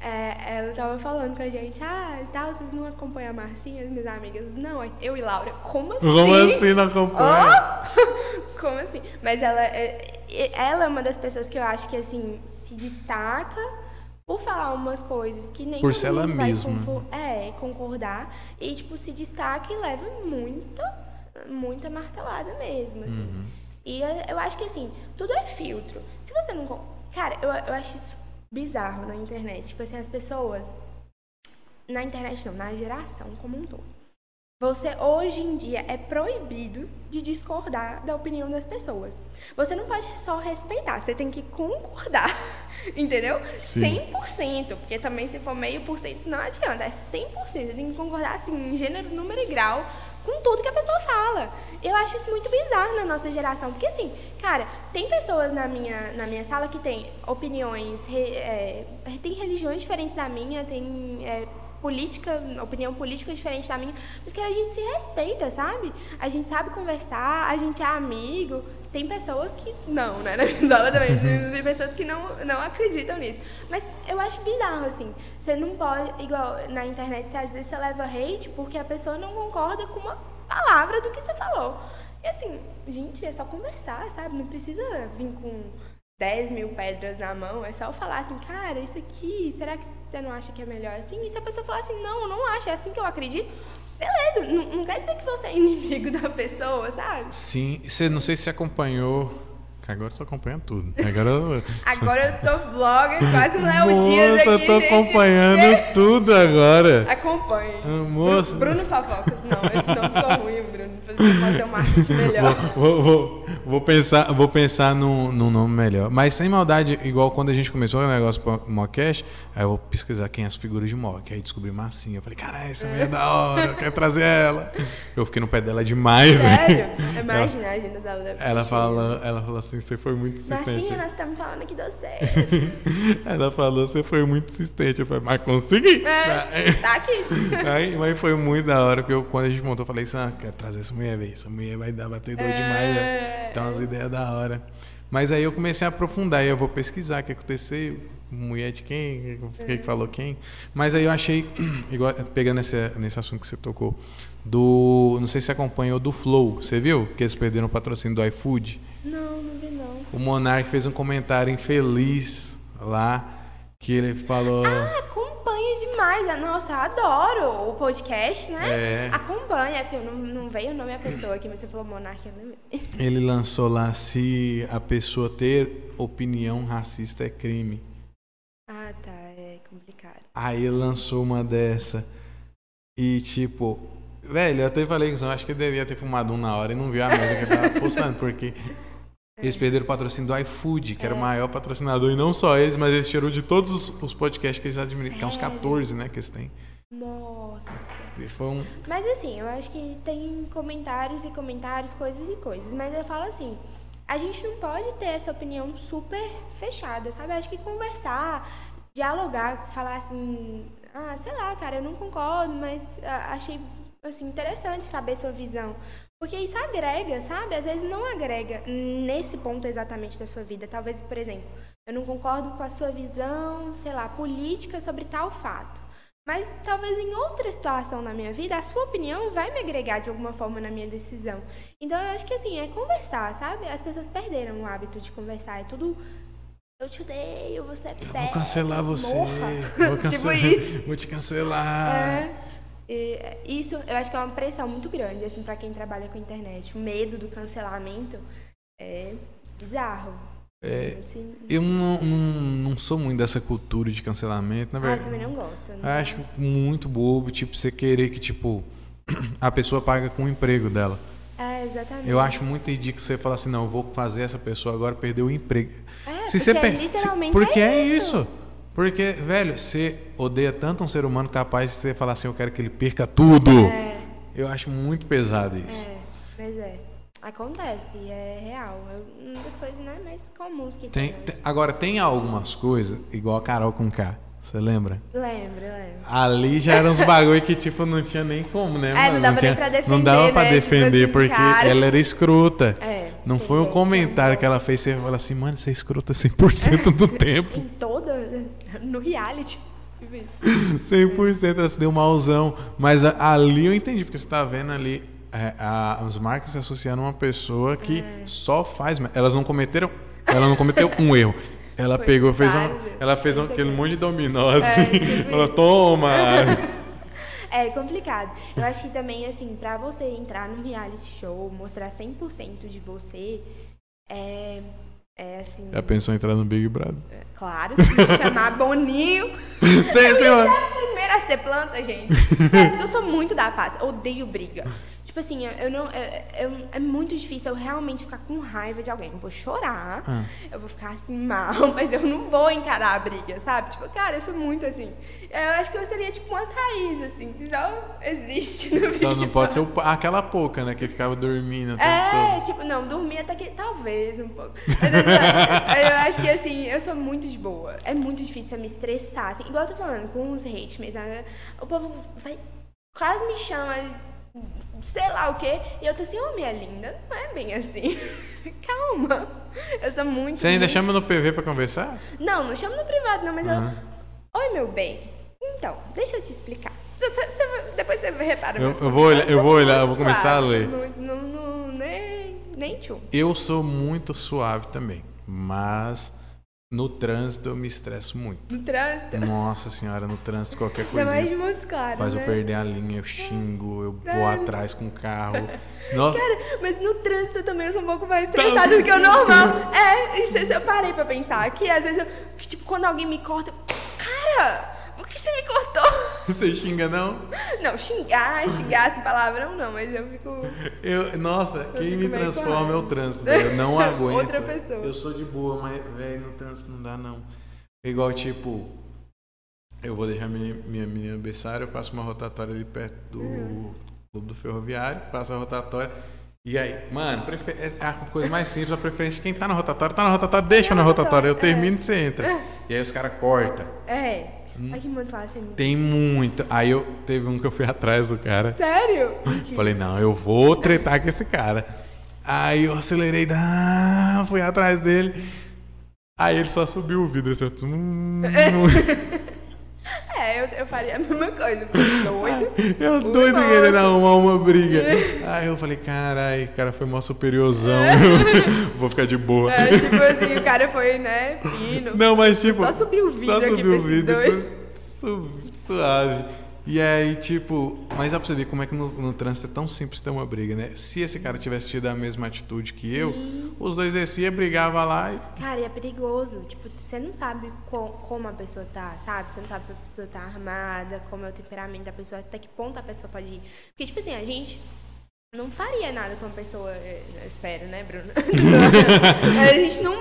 É, ela tava falando com a gente, ah, tal, vocês não acompanham a Marcinha, as minhas amigas? Não, eu e Laura, como assim? Como assim não acompanha? Oh! Como assim? Mas ela é, é- ela é uma das pessoas que eu acho que assim se destaca por falar umas coisas que nem Por ser ela mesma. é, concordar e tipo se destaca e leva muita muita martelada mesmo, assim. Uhum. E eu, acho que assim, tudo é filtro. Se você não, cara, eu, eu acho isso bizarro na internet, tipo assim, as pessoas na internet não, na geração como um todo. Você hoje em dia é proibido de discordar da opinião das pessoas. Você não pode só respeitar, você tem que concordar. Entendeu? Sim. 100%, porque também se for meio por cento não adianta, é 100%. Você tem que concordar assim, em gênero, número e grau com tudo que a pessoa fala. Eu acho isso muito bizarro na nossa geração, porque assim, cara, tem pessoas na minha, na minha sala que têm opiniões, re- é, tem religiões diferentes da minha, tem é, política, opinião política diferente da minha, mas que a gente se respeita, sabe? A gente sabe conversar, a gente é amigo. Tem pessoas que não, né? Na minha sala também. Tem pessoas que não, não acreditam nisso. Mas eu acho bizarro, assim. Você não pode, igual na internet, você, às vezes você leva hate porque a pessoa não concorda com uma palavra do que você falou. E assim, gente, é só conversar, sabe? Não precisa vir com 10 mil pedras na mão, é só falar assim, cara, isso aqui, será que você não acha que é melhor assim? E se a pessoa falar assim, não, eu não acho, é assim que eu acredito, beleza, não, não quer dizer que você é inimigo da pessoa, sabe? Sim, você não sei se você acompanhou. Agora eu tô acompanhando tudo. Agora eu. Agora eu tô blogger, quase um Léo Dias Moça, aqui, eu tô gente. acompanhando tudo agora. Acompanhe. Ah, moça. Bruno Fofocas. Não, esse nome ficou ruim, Bruno. Fazer um marketing melhor. Vou, vou, vou pensar, vou pensar num, num nome melhor. Mas sem maldade, igual quando a gente começou o negócio pro Mocash, aí eu vou pesquisar quem é as figuras de Mock. Aí descobri Massinha. Eu falei, caralho, essa mulher é da hora, eu quero trazer ela. Eu fiquei no pé dela demais, Sério? Imagina a agenda dela deve Ela fala, ela falou assim, você foi muito insistente. Marcinha, nós estamos falando aqui de você. Ela falou, você foi muito insistente. Eu falei, mas consegui. É, tá aqui. Aí, mas foi muito da hora, porque eu, quando a gente montou, eu falei assim, ah, quero trazer essa mulher, velho. Essa mulher vai dar batedor É. demais, né? Tem umas ideias da hora. Mas aí eu comecei a aprofundar, e eu vou pesquisar o que aconteceu, mulher de quem, o que, que falou quem. Mas aí eu achei, igual, pegando esse, nesse assunto que você tocou, do. Não sei se acompanhou do Flow, você viu? Que eles perderam o patrocínio do iFood. Não, não vi não. O Monark fez um comentário infeliz lá, que ele falou. Ah, acompanho demais. Ah, Nossa, eu adoro o podcast, né? É. Acompanha, porque eu não, não veio o nome da pessoa aqui, mas você falou Monark, eu. Ele lançou lá se a pessoa ter opinião racista é crime. Ah, tá, é complicado. Aí lançou uma dessa. E tipo, velho, eu até falei que eu acho que ele devia ter fumado um na hora e não viu a merda que ele tava postando, porque eles perderam o patrocínio do iFood, que era o maior patrocinador, e não só eles, mas eles tirou de todos os, os podcasts que eles administram, que é uns Sério? 14, né, que eles têm. Nossa. Foi um. Mas assim, eu acho que tem comentários e comentários, coisas e coisas. Mas eu falo assim, a gente não pode ter essa opinião super fechada, sabe? Eu acho que conversar, dialogar, falar assim, ah, sei lá, cara, eu não concordo, mas ah, achei assim interessante saber sua visão. Porque isso agrega, sabe? Às vezes não agrega nesse ponto exatamente da sua vida. Talvez, por exemplo, eu não concordo com a sua visão, sei lá, política sobre tal fato. Mas talvez em outra situação na minha vida, a sua opinião vai me agregar de alguma forma na minha decisão. Então eu acho que assim, é conversar, sabe? As pessoas perderam o hábito de conversar. É tudo. Eu te odeio, você é Eu péssimo, vou cancelar você. morra." Vou, tipo cancelar, isso. vou te cancelar. É. E, isso eu acho que é uma pressão muito grande, assim, pra quem trabalha com internet. O medo do cancelamento é bizarro. É, Assim, Eu não, não, não sou muito dessa cultura de cancelamento, na ah, eu verdade. também não gosto. não Acho gosto. muito bobo, tipo, você querer que, tipo, a pessoa paga com o emprego dela. É, exatamente. Eu acho muito ridículo você falar assim, não, eu vou fazer essa pessoa agora perder o emprego. É, Se porque você pe- literalmente se- Porque é é isso. isso. Porque, velho, você odeia tanto um ser humano capaz de você falar assim, eu quero que ele perca tudo. É. Eu acho muito pesado isso. É, mas é. Acontece, é real. É uma das coisas né, mais comuns que Tem, tem. agora, tem algumas coisas, igual a Carol com K. Você lembra? Lembro, lembro. Ali já eram uns bagulho que, tipo, não tinha nem como, né? É, mano? não dava nem tinha- pra Não dava defender, pra né? Tipo defender, assim, porque cara. ela era escrota. É, Não foi um que não comentário que ela fez, você fala assim, mano, você é escrota 100% do tempo. Em toda. No reality. 100% ela se deu malzão. Mas a- ali eu entendi, porque você tá vendo ali é, a- as marcas se associando a uma pessoa que É. só faz. Elas não cometeram. Ela não cometeu um erro. Ela Foi pegou, fez um, ela fez um, aquele monte de dominó assim. tipo Ela toma. É complicado. Eu acho que também, assim, pra você entrar num reality show, mostrar 100% de você, é. É assim. Já pensou em entrar no Big Brother? Claro, se me chamar Boninho. Sei, eu sei a primeira a ser planta, gente. Porque eu sou muito da paz. Odeio briga. Tipo assim, eu, não. eu- eu- é muito difícil eu realmente ficar com raiva de alguém. Eu vou chorar, Ah. eu vou ficar assim mal, mas eu não vou encarar a briga, sabe? Tipo, cara, eu sou muito assim. Eu acho que eu seria tipo uma Thaís, assim, que só existe no Só Big não pode ser o- aquela pouca, né? Que ficava dormindo É, tipo, não, dormir até que. Talvez um pouco. Mas eu, eu acho que assim, eu sou muito de boa. É muito difícil eu me estressar. Assim, igual eu tô falando, com os hate mesmo. né? O povo vai. Quase me chama sei lá o quê. E eu tô assim, ô minha linda, não é bem assim. Calma. Eu sou muito. Você ainda chama no PV pra conversar? Não, não chamo no privado, não, mas Aham. eu. Oi, meu bem. Então, deixa eu te explicar. Você- você depois você repara. Eu- eu vou olhar- eu vou olhar, eu vou começar a suave, ler. muito- Não, não, nem, nem tchum. Eu sou muito suave também, mas no trânsito eu me estresso muito. No trânsito. Nossa senhora, no trânsito qualquer Ainda mais de Montes Claros, faz né? eu perder a linha, eu xingo, eu vou É. atrás com o carro. Nossa, Cara, mas no trânsito também eu sou um pouco mais estressada do que o normal. É, isso eu parei pra pensar. Que às vezes, eu, que, tipo, quando alguém me corta, cara, por que você me cortou? você xinga não? Não, xingar, xingar esse palavrão não, mas eu fico. Eu, nossa, quem fico me transforma é o trânsito, velho. Eu não aguento. Outra pessoa. Eu sou de boa, mas, velho, no trânsito não dá, não. Igual, tipo, eu vou deixar minha, minha menina berçária, eu faço uma rotatória ali perto do Uhum. clube do ferroviário, faço a rotatória. E aí, mano, prefer... é a coisa mais simples, a preferência quem tá na rotatória, tá na rotatória, deixa na rotatória, eu termino e você entra. E aí os caras cortam. É. Assim. Tem muito. Aí eu teve um que eu fui atrás do cara. Sério? Falei, não, eu vou tretar com esse cara. Aí eu acelerei, ah, fui atrás dele. Aí ele só subiu o vidro assim, hum, eu, eu faria a mesma coisa. Doido. eu doido mal, querendo arrumar uma briga. Aí eu falei, carai, o cara foi mó superiorzão. vou ficar de boa. É, tipo assim, o cara foi, né, fino. Não, mas tipo. Só subiu o vidro Só subiu o vidro. suave. E aí, tipo, mas dá pra você ver como é que no, no trânsito é tão simples ter uma briga, né? Se esse cara tivesse tido a mesma atitude que eu, os dois descia, brigava lá e. Cara, e é perigoso. Tipo, você não sabe co- como a pessoa tá, sabe? Você não sabe se a pessoa tá armada, como é o temperamento da pessoa, até que ponto a pessoa pode ir. Porque, tipo assim, a gente não faria nada com uma pessoa, eh, eu espero, né, Bruno? a gente não,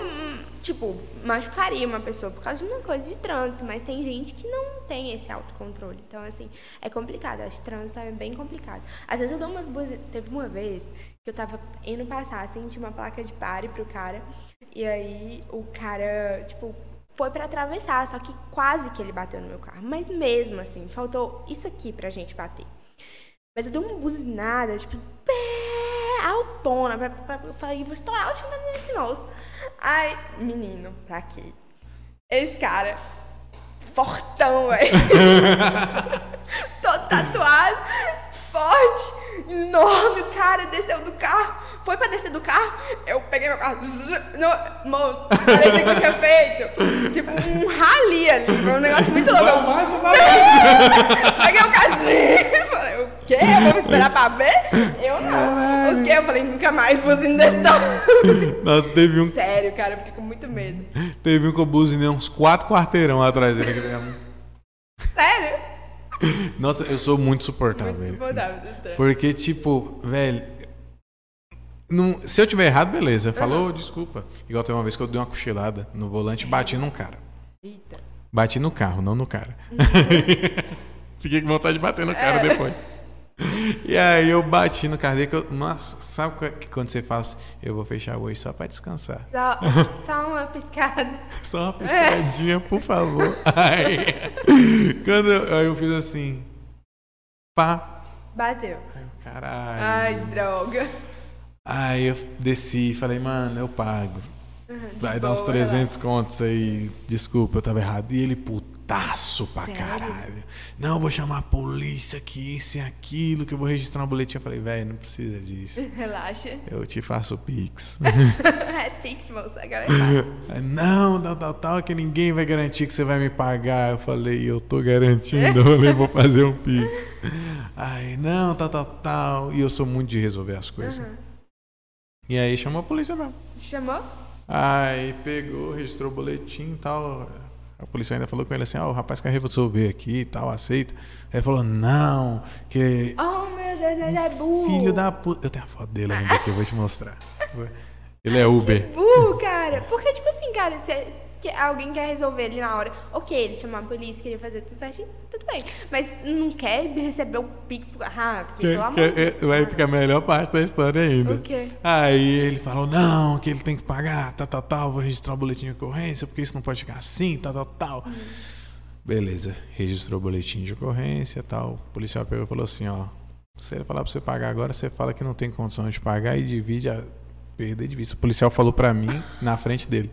tipo, machucaria uma pessoa por causa de uma coisa de trânsito, mas tem gente que não tem esse autocontrole. Então, assim, é complicado. Acho que trânsito é bem complicado. Às vezes eu dou umas buzinas. Teve uma vez que eu tava indo passar, assim, tinha uma placa de pare pro cara, e aí o cara, tipo, foi pra atravessar, só que quase que ele bateu no meu carro. Mas mesmo assim, faltou isso aqui pra gente bater. Mas eu dou uma buzinada, tipo, Pra, pra, eu falei, vou estourar o time desse moço. Ai, menino, pra quê? Esse cara, fortão, velho. Todo tatuado, forte, enorme. O cara desceu do carro. Foi pra descer do carro, eu peguei meu carro. No, moço, parecia que eu tinha feito. Tipo, um rali ali. Foi um negócio muito louco. Mais, vai mais. Peguei o casinho. Quê? Vamos esperar pra ver? Eu não. O quê? Eu falei, nunca mais buzino desse tamanho. Nossa, teve um, Sério, cara, eu fiquei com muito medo. teve um que eu buzinei uns quatro quarteirão atrás dele. ele- Sério? Nossa, eu sou muito suportável. Muito trem. Porque, tipo, velho. não- se eu tiver errado, beleza. Falou, desculpa. Igual tem uma vez que eu dei uma cochilada no volante e bati num cara. Eita. Bati no carro, não no cara. Fiquei com vontade de bater no cara É. depois. E aí eu bati no. Que eu, nossa, sabe que- quando você fala assim, eu vou fechar o olho só pra descansar? Só, só uma piscada. Só uma piscadinha, por favor. Aí, quando eu, aí eu fiz assim, pá. Bateu. Aí caralho. Ai, droga. Aí eu desci e falei, mano, eu pago. De Vai dar uns boa, 300 contos aí. Desculpa, eu tava errado. E ele putaço pra Sério? caralho. Não, eu vou chamar a polícia que isso e aquilo, que eu vou registrar um boletim. Eu falei, velho, não precisa disso. Relaxa. Eu te faço o Pix. É Pix, moça. Agora é. Aí, não, tal, tal, tal, que ninguém vai garantir que você vai me pagar. Eu falei, eu tô garantindo, eu falei, vou fazer um Pix. Aí, não, tal, tal, tal. E eu sou muito de resolver as coisas. Aham. E aí chamou a polícia mesmo. Chamou? Aí pegou, registrou o boletim e tal. A polícia ainda falou com ele assim: Ó, o rapaz quer resolver aqui e tal, aceita. Aí ele falou: Não, que Oh, meu Deus, ele é burro. filho da puta. Eu tenho a foto dele ainda que eu vou te mostrar. Ele é Uber. burro, cara. Porque, tipo assim, cara, se, alguém quer resolver ali na hora, ok, ele chamar a polícia, queria fazer tudo certinho, tudo bem. Mas não quer receber o Pix, ah, porque Que- pelo amor de Deus. é, vai ficar a melhor parte da história ainda. O quê? Aí ele falou: Não, que ele tem que pagar, tal, tal, tal. Vou registrar o boletim de ocorrência, porque isso não pode ficar assim, tal, tal, tal. Beleza, registrou o boletim de ocorrência tal. O policial pegou e falou assim: Ó, se ele falar pra você pagar agora, você fala que não tem condição de pagar e divide a perda de vista. O policial falou pra mim na frente dele.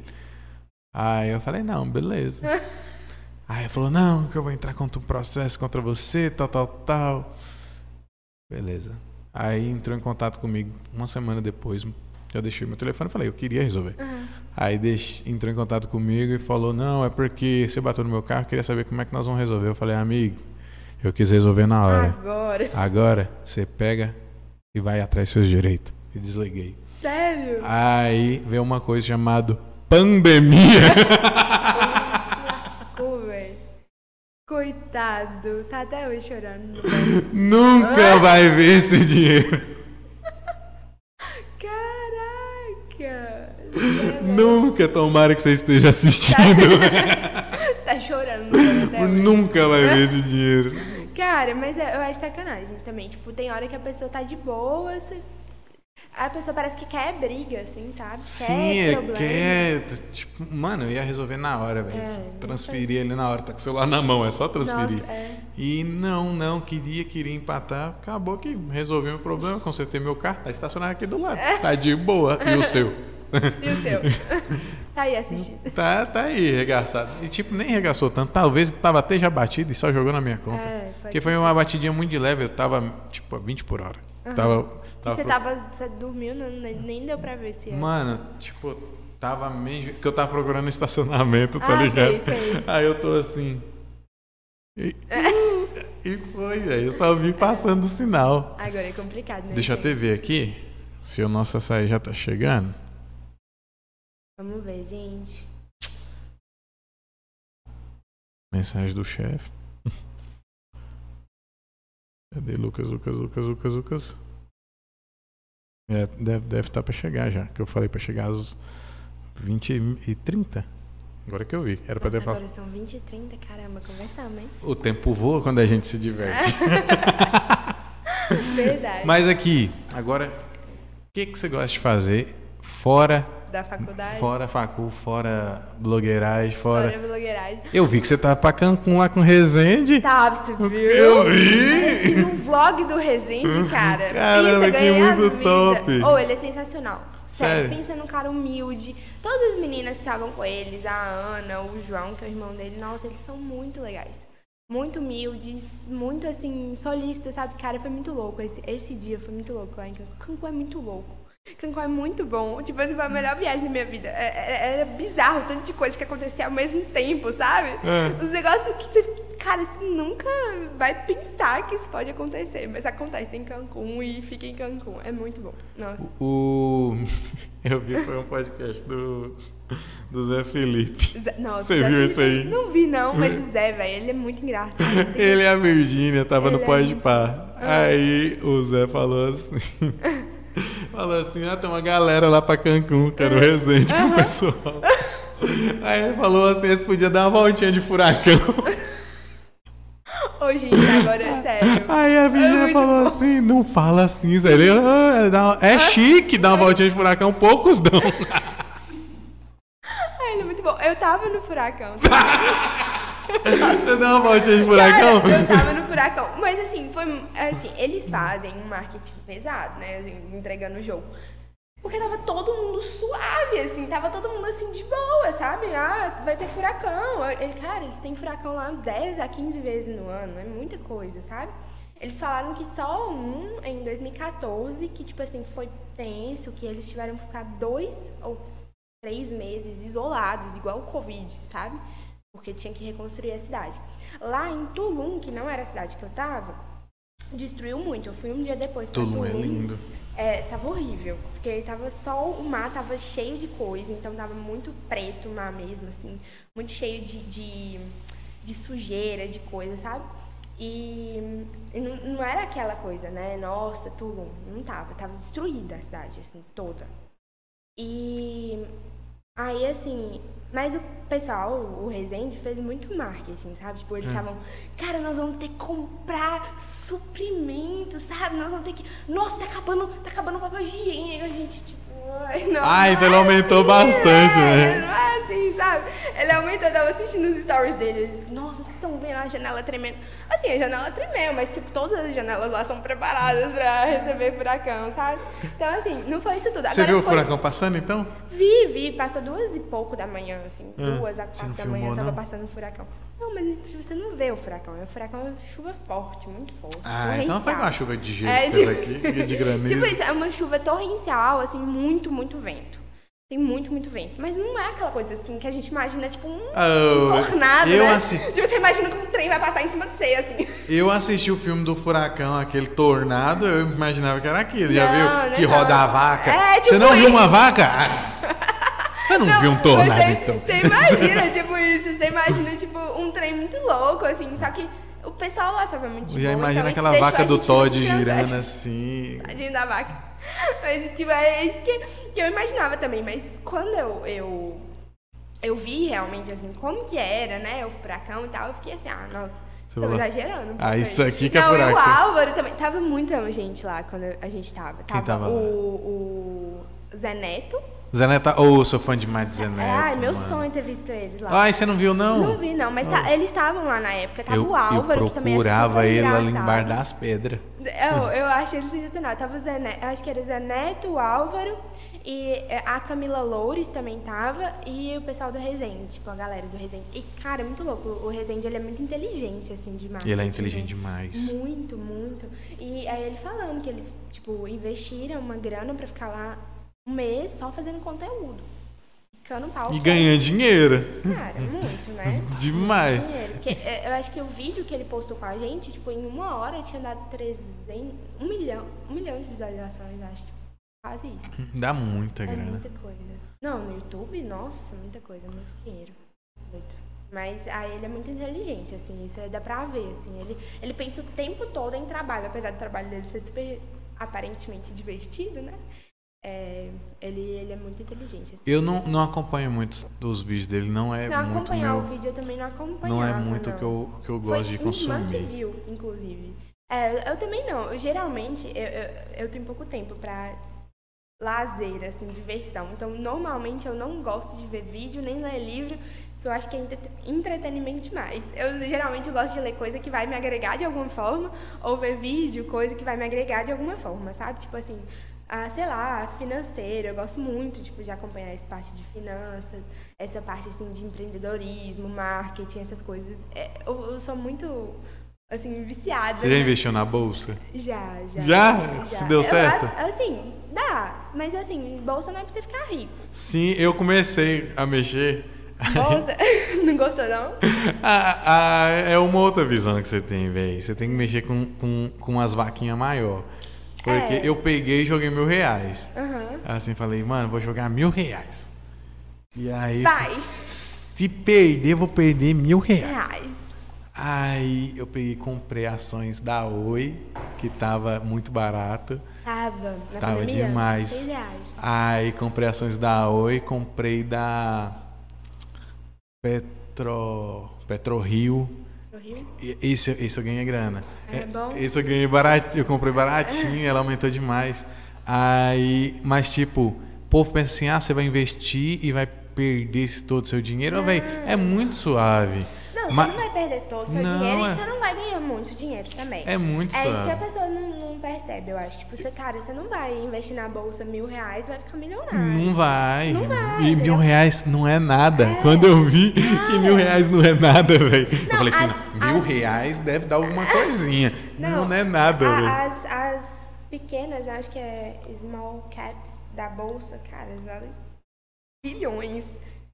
Aí eu falei: Não, beleza. Aí ele falou: Não, que eu vou entrar contra um processo contra você, tal, tal, tal. Beleza. Aí entrou em contato comigo uma semana depois. Eu deixei meu telefone e falei, eu queria resolver. Aham. Aí deix- entrou em contato comigo e falou, não, é porque você bateu no meu carro, queria saber como é que nós vamos resolver. Eu falei, amigo, eu quis resolver na hora. Agora. Agora você pega e vai atrás dos seus direitos. E desliguei. Sério? Aí veio uma coisa chamada pandemia. Lascou. Coitado. Tá até hoje chorando. Nunca vai ver esse dinheiro. Caraca. Nunca, tomara que você esteja assistindo. Tá chorando velho, até hoje. Nunca vai ver esse dinheiro. Cara, mas eu eu acho sacanagem também. Tipo, tem hora que a pessoa tá de boa, você- a pessoa parece que quer briga, assim, sabe? Sim, quer é, problema. quer. Tipo, mano, eu ia resolver na hora, velho. É, transferir ele na hora, tá com o celular na mão, é só transferir. Nossa, é. E não, não, queria, queria empatar. Acabou que resolvi meu problema, consertei meu carro, tá estacionado aqui do lado. Tá de boa. E o seu? E o seu? tá aí assistindo. Tá, tá aí, regaçado. E tipo, nem regaçou tanto. Talvez tava até já batido e só jogou na minha conta. É, Porque foi uma batidinha muito de leve, eu tava, tipo, a 20 por hora. Tava, E tava você pro- tava. Você dormiu, não, nem deu pra ver se era. Mano, tipo, tava meio. que eu tava procurando estacionamento, tá Ah, ligado? sei, sei. Aí eu tô assim. E, e foi, velho. Eu só vi passando o sinal. Agora é complicado, né? Deixa até ver aqui se o nosso açaí já tá chegando. Vamos ver, gente. Mensagem do chefe. Cadê Lucas, Lucas, Lucas, Lucas, Lucas? É, deve estar tá pra chegar já. Que eu falei pra chegar às 20 e 30. Agora que eu vi. Era Nossa, ter falado. agora são 20 e 30, caramba, conversamos, hein? O tempo voa quando a gente se diverte. Verdade. Mas aqui, agora, o que, que você gosta de fazer fora da faculdade. Fora facul, fora blogueiragem, fora... Fora blogueiragem. Eu vi que você tava pra Cancún lá com Resende. Tá, você viu? Eu vi! Assim, o vlog do Resende, cara. Caramba, pensa, que muito top. Oh, ele é sensacional. Sério, Sério? pensa num cara humilde. Todas as meninas que estavam com eles, a Ana, o João, que é o irmão dele, nossa, eles são muito legais. Muito humildes, muito assim, solistas, sabe? Cara, foi muito louco. Esse, esse dia foi muito louco lá em Cancún. Cancún é muito louco. Cancún é muito bom. Tipo, assim, foi a melhor viagem da minha vida. É- é- Era bizarro o tanto de coisa que acontecia ao mesmo tempo, sabe? É. Os negócios que você. Cara, você nunca vai pensar que isso pode acontecer. Mas acontece em Cancún e fica em Cancún. É muito bom. Nossa. O... Eu vi, foi um podcast do, do Zé Felipe. Zé- Nossa, Você Zé viu isso aí? Não vi, não, mas o Zé, velho, ele é muito engraçado. Ele e a Virgínia tava no Ele é Pode muito- Par. Aí o Zé falou assim. falou assim: ah, tem uma galera lá pra Cancún, que era o Resende com o pessoal. Aí ele falou assim: eles podiam dar uma voltinha de furacão. Ô, gente, agora é sério. Aí a Virgínia muito falou bom. assim: não fala assim, Zé. Ele, "Ah, é, é chique dar uma voltinha de furacão, poucos dão. Ai, ele é muito bom. Eu tava no furacão. Você dá uma voltinha de furacão? Cara, eu tava no furacão. Mas assim, foi. Assim, eles fazem um marketing pesado, né? assim, entregando o jogo. Porque tava todo mundo suave, assim, tava todo mundo assim de boa, sabe? Ah, vai ter furacão. Ele, cara, eles têm furacão lá 10 a 15 vezes no ano, é muita coisa, sabe? Eles falaram que só um em 2014, que tipo assim, foi tenso, que eles tiveram que ficar dois ou três meses isolados, igual o Covid, sabe? Porque tinha que reconstruir a cidade. Lá em Tulum, que não era a cidade que eu tava, destruiu muito. Eu fui um dia depois pra Tulum é lindo. É, tava horrível, porque tava só o mar tava cheio de coisa, então tava muito preto o mar mesmo, assim, muito cheio de, de, de sujeira, de coisa, sabe? E, e não, não era aquela coisa, né? Nossa, Tulum, não tava, tava destruída a cidade, assim, toda. E aí, assim, mas o pessoal, o Resende, fez muito marketing, sabe? Tipo, eles estavam, cara, nós vamos ter que comprar suprimentos, sabe? Nós vamos ter que. Nossa, tá acabando, tá acabando o papel higiênico, a gente, tipo. Ai, não, Ah, então ele é aumentou assim, bastante, é, né? Não é assim, sabe? Ele aumentou, eu tava assistindo os stories dele. ele, Nossa, vocês estão vendo a janela tremendo. Assim, a janela tremeu, mas tipo, todas as janelas lá são preparadas pra receber furacão, sabe? Então, assim, não foi isso tudo. Você Agora viu o foi- furacão passando então? Vi, vi, passa duas e pouco da manhã, assim, Ah, duas a quatro da manhã filmou, tava passando furacão. Não, mas você não vê o furacão, o furacão é chuva forte, muito forte. Ah, então foi uma chuva de gelo É, tipo- aqui, e de granizo. Tipo isso, é uma chuva torrencial, assim, muito, muito vento. Tem muito, muito vento. Mas não é aquela coisa assim que a gente imagina, tipo, um, Oh, um tornado, eu né? assi- Tipo, você imagina que um trem vai passar em cima de você, assim. Eu assisti o filme do furacão, aquele tornado, eu imaginava que era aquilo. Já Não, viu? não, que não. roda a vaca. É, tipo Você não viu uma vaca? Ah, Você não, viu um tornado, você, então? Você imagina, tipo, isso. Você imagina, tipo, um trem muito louco, assim. Só que o pessoal lá tava muito Já boa, imagina então aquela vaca a do Todd muito girando assim. Tadinho da vaca. Mas, tipo, é isso que, que eu imaginava também. Mas quando eu, eu, eu vi realmente, assim, como que era, né, o furacão e tal, eu fiquei assim, ah, nossa, tô exagerando. um "Ah, isso aí." aqui que é Não, e o furacão. Álvaro também. Tava muita gente lá quando a gente tava. Tava, tava lá? o, o Zé Neto. Zé Neto, oh, eu sou fã demais de Neto. Ai, meu mano. sonho é ter visto eles lá. Ai, você não viu, não? Não vi, não, mas tá- eles estavam lá na época. Tava eu, o Álvaro, eu que também é procurava ele ali engraçado. embaixo das pedras. Eu, eu achei ele sensacional. Tava o eu acho que era o Zé Neto, o Álvaro, e é, a Camila Loures também tava, e o pessoal do Resende, tipo, a galera do Resende. E, cara, é muito louco. O Resende, ele é muito inteligente, assim, de marketing. Ele é inteligente né? demais. Muito, muito. E aí ele falando que eles, tipo, investiram uma grana pra ficar lá um mês só fazendo conteúdo. Ficando pau. E ganhando dinheiro. Cara, muito, né? Demais. dinheiro. Porque é, eu acho que o vídeo que ele postou com a gente, tipo, em uma hora tinha dado 300, um milhão, um milhão de visualizações, acho. Tipo, quase isso. Dá muita É grana. muita coisa. Não, no YouTube, nossa, muita coisa, muito dinheiro. Muito. Mas aí ele é muito inteligente, assim, isso aí dá pra ver, assim. Ele, ele pensa o tempo todo em trabalho, apesar do trabalho dele ser super aparentemente divertido, né? É, ele, ele é muito inteligente. Assim. Eu não, não acompanho muito os vídeos dele, não é não muito acompanhar meu. o vídeo eu também não acompanhava. Não é muito o não. que eu, que eu Foi gosto de um monte consumir. view, inclusive. É, eu também não. Eu, geralmente, eu, eu, eu tenho pouco tempo pra lazer, assim, diversão. Então, normalmente eu não gosto de ver vídeo nem ler livro, porque eu acho que é entretenimento demais. Eu geralmente gosto de ler coisa que vai me agregar de alguma forma, ou ver vídeo, coisa que vai me agregar de alguma forma, sabe? Tipo assim, ah, sei lá, financeiro. Eu gosto muito tipo, de acompanhar essa parte de finanças, essa parte assim, de empreendedorismo, marketing, essas coisas. É, eu, eu sou muito assim, viciada. Você já investiu na bolsa? Já, já. Já? já. Se deu certo? Eu, assim, dá. Mas assim, bolsa não é pra você ficar rico. Sim, eu comecei a mexer. Bolsa? não gostou, não? Ah, ah, é uma outra visão que você tem, velho. Você tem que mexer com, com, com umas vaquinhas maior. Porque é. eu peguei e joguei mil reais. Uhum. Assim, falei, mano, vou jogar mil reais. E aí. Vai! Se perder, vou perder mil reais. reais. Aí eu peguei comprei ações da Oi, que tava muito barato. Tava, na Tava pandemia? demais. Aí comprei ações da Oi, comprei da Petro, Petro Rio. Esse, esse eu ganhei grana. É, é bom? Esse eu ganhei baratinho, eu comprei baratinho, ela aumentou demais. Aí, mas tipo, o povo pensa assim, ah, você vai investir e vai perder todo o seu dinheiro. Véi, é muito suave. Não, Mas... você não vai perder todo o seu não, dinheiro é... e você não vai ganhar muito dinheiro também. É muito É isso que a pessoa não, não, percebe, eu acho. Tipo, você, cara, você não vai investir na bolsa mil reais vai ficar milionário. Não vai. Não vai. E mil reais não é nada. É. Quando eu vi não. que mil reais não é nada, velho. Eu falei assim, as, mil as... reais deve dar alguma coisinha. Não, não é nada, velho. As, as pequenas, acho que é small caps da bolsa, cara, valem bilhões.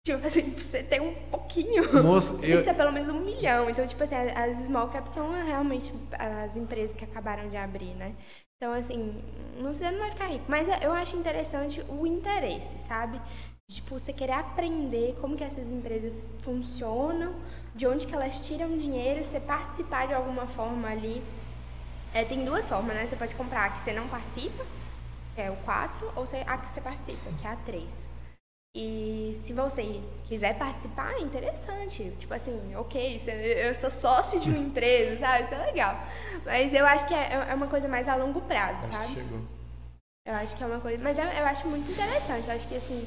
Tipo assim, você tem um pouquinho. Moça, tem eu... ter pelo menos um milhão. Então, tipo assim, as small caps são realmente as empresas que acabaram de abrir, né? Então, assim, não, você não vai ficar rico. Mas eu acho interessante o interesse, sabe? Tipo, você querer aprender como que essas empresas funcionam, de onde que elas tiram dinheiro, você participar de alguma forma ali. É, tem duas formas, né? Você pode comprar a que você não participa, que é o 4, ou a que você participa, que é a 3. E se você quiser participar, é interessante. Tipo assim, ok, eu sou sócio de uma empresa, sabe? Isso é legal. Mas eu acho que é, é uma coisa mais a longo prazo, acho sabe? Chegou. Eu acho que é uma coisa. Mas eu, eu acho muito interessante. Eu acho que assim,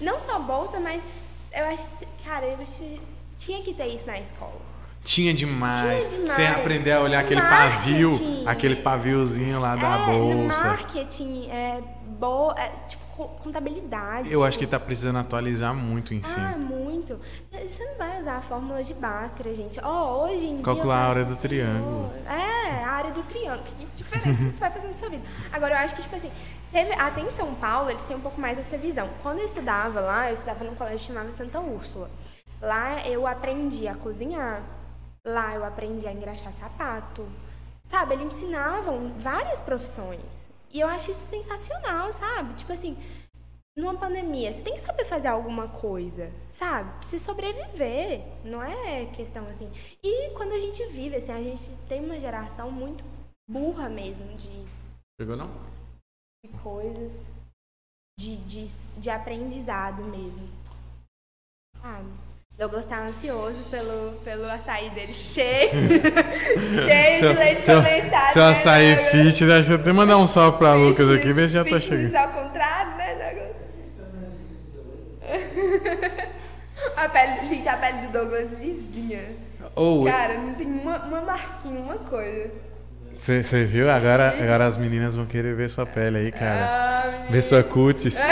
não só bolsa, mas eu acho. Cara, eu acho, tinha que ter isso na escola. Tinha demais. Tinha demais. Sem aprender a olhar aquele pavio, aquele paviozinho lá da é, bolsa. Marketing, é, boa, é, tipo, contabilidade. Eu acho que está precisando atualizar muito o ensino. Ah, muito. Você não vai usar a fórmula de Bhaskara, gente. Oh, hoje em Calcular dia, a área do triângulo. É, a área do triângulo. Que diferença isso vai fazer na sua vida? Agora, eu acho que, tipo assim, teve, até em São Paulo, eles têm um pouco mais essa visão. Quando eu estudava lá, eu estudava num colégio chamado Santa Úrsula. Lá eu aprendi a cozinhar. Lá eu aprendi a engraxar sapato. Sabe, eles ensinavam várias profissões. E eu acho isso sensacional, sabe? Tipo assim, numa pandemia, você tem que saber fazer alguma coisa, sabe? Pra você sobreviver, não é questão assim. E quando a gente vive, assim, a gente tem uma geração muito burra mesmo de. Pegou não? De coisas. De, de, de aprendizado mesmo. Sabe? Douglas tá ansioso pelo, pelo açaí dele cheio, cheio de leite seu, condensado. Seu né, açaí né, fit, deixa eu até mandar um salve pra Lucas aqui, ver se já tá chegando. ao contrário, né, Douglas? a pele, gente, a pele do Douglas lisinha. Oh, Cara, não tem uma, uma marquinha, uma coisa. Você viu? Agora, agora as meninas vão querer ver sua pele aí, cara. Ah, ver sua cutis.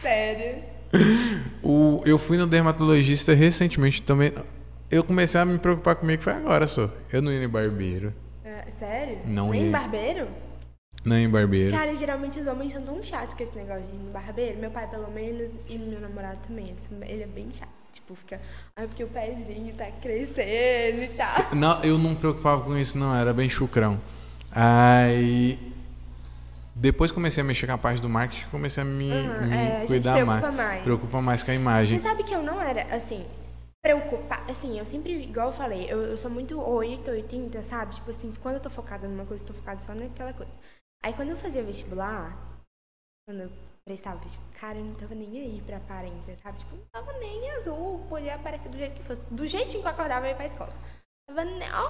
Sério. O, eu fui no dermatologista recentemente também. Eu comecei a me preocupar comigo foi agora só. Eu não ia em barbeiro. É, sério? Não Nem ia. em barbeiro? Não em barbeiro. Cara, geralmente os homens são tão chatos com esse negócio de ir no barbeiro. Meu pai, pelo menos, e meu namorado também. Ele é bem chato. Tipo, fica. Ah, porque o pezinho tá crescendo e tal. Não, eu não me preocupava com isso, não. Era bem chucrão. Aí depois comecei a mexer com a parte do marketing, comecei a me, uhum, me é, cuidar preocupa mais, mais. Preocupa mais com a imagem. Você sabe que eu não era, assim, preocupar. Assim, eu sempre, igual eu falei, eu, eu sou muito 8, 80, sabe? Tipo assim, quando eu tô focada numa coisa, eu tô focada só naquela coisa. Aí quando eu fazia vestibular, quando eu prestava vestibular, cara, eu não tava nem aí pra aparência, sabe? Tipo, não tava nem azul, podia aparecer do jeito que fosse. Do jeitinho que eu acordava, eu ia pra escola. Tava nem, ó,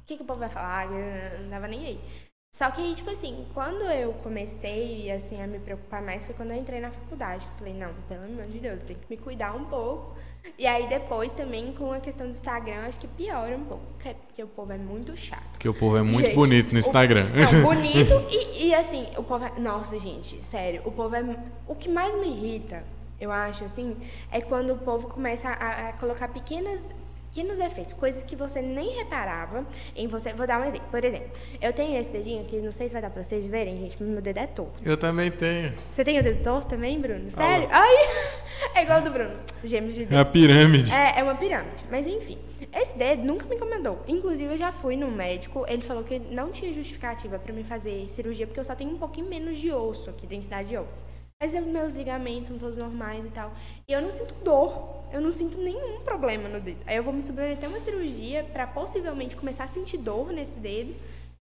o que, que o povo vai falar? Eu não tava nem aí. Só que aí, tipo assim, quando eu comecei assim, a me preocupar mais foi quando eu entrei na faculdade. Eu falei, não, pelo amor de Deus, eu tenho que me cuidar um pouco. E aí depois também com a questão do Instagram, acho que piora um pouco, porque o povo é muito chato. Porque o povo é muito gente, bonito no Instagram. O, não, bonito e, e assim, o povo é, Nossa, gente, sério, o povo é. O que mais me irrita, eu acho, assim, é quando o povo começa a, a colocar pequenas pequenos defeitos, coisas que você nem reparava em você. Vou dar um exemplo. Por exemplo, eu tenho esse dedinho que não sei se vai dar pra vocês verem, gente, meu dedo é torto. Eu também tenho. Você tem o dedo torto também, Bruno? Sério? Ai, é igual do Bruno. Gêmeos de dedo. É uma pirâmide. É, é uma pirâmide. Mas enfim, esse dedo nunca me incomodou. Inclusive, eu já fui no médico, ele falou que não tinha justificativa para me fazer cirurgia, porque eu só tenho um pouquinho menos de osso aqui, densidade de osso. Mas meus ligamentos são todos normais e tal. E eu não sinto dor. Eu não sinto nenhum problema no dedo. Aí eu vou me submeter a uma cirurgia para possivelmente começar a sentir dor nesse dedo.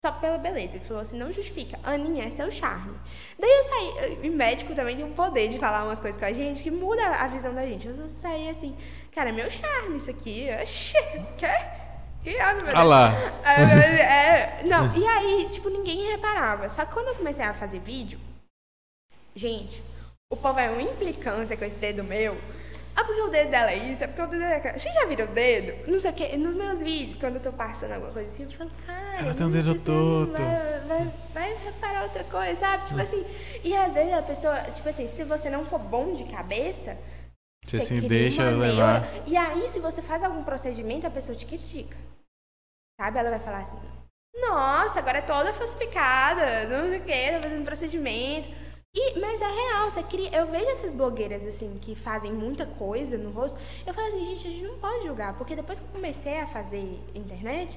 Só pela beleza. Ele falou assim, não justifica. Aninha, esse é o charme. Daí eu saí. E médico também tem um poder de falar umas coisas com a gente que muda a visão da gente. Eu saí assim, cara, meu charme isso aqui. Oxê, quer? Que ano, meu ah lá. É, é, não, e aí, tipo, ninguém reparava. Só que quando eu comecei a fazer vídeo, Gente, o povo é uma implicância com esse dedo meu. Ah, porque o dedo dela é isso, é porque o dedo dela é aquilo. Você já viram o dedo? Não sei o que. Nos meus vídeos, quando eu tô passando alguma coisa assim, eu falo, cara. Ela tem um dedo torto. Vai, vai, vai, reparar outra coisa, sabe? Tipo assim. E às vezes a pessoa, tipo assim, se você não for bom de cabeça. Você, você se deixa levar. E aí, se você faz algum procedimento, a pessoa te critica. Sabe? Ela vai falar assim: Nossa, agora é toda falsificada, não sei o que, tá fazendo procedimento. E, mas é real, você cria, eu vejo essas blogueiras assim que fazem muita coisa no rosto. Eu falo assim, gente, a gente não pode julgar, porque depois que eu comecei a fazer internet,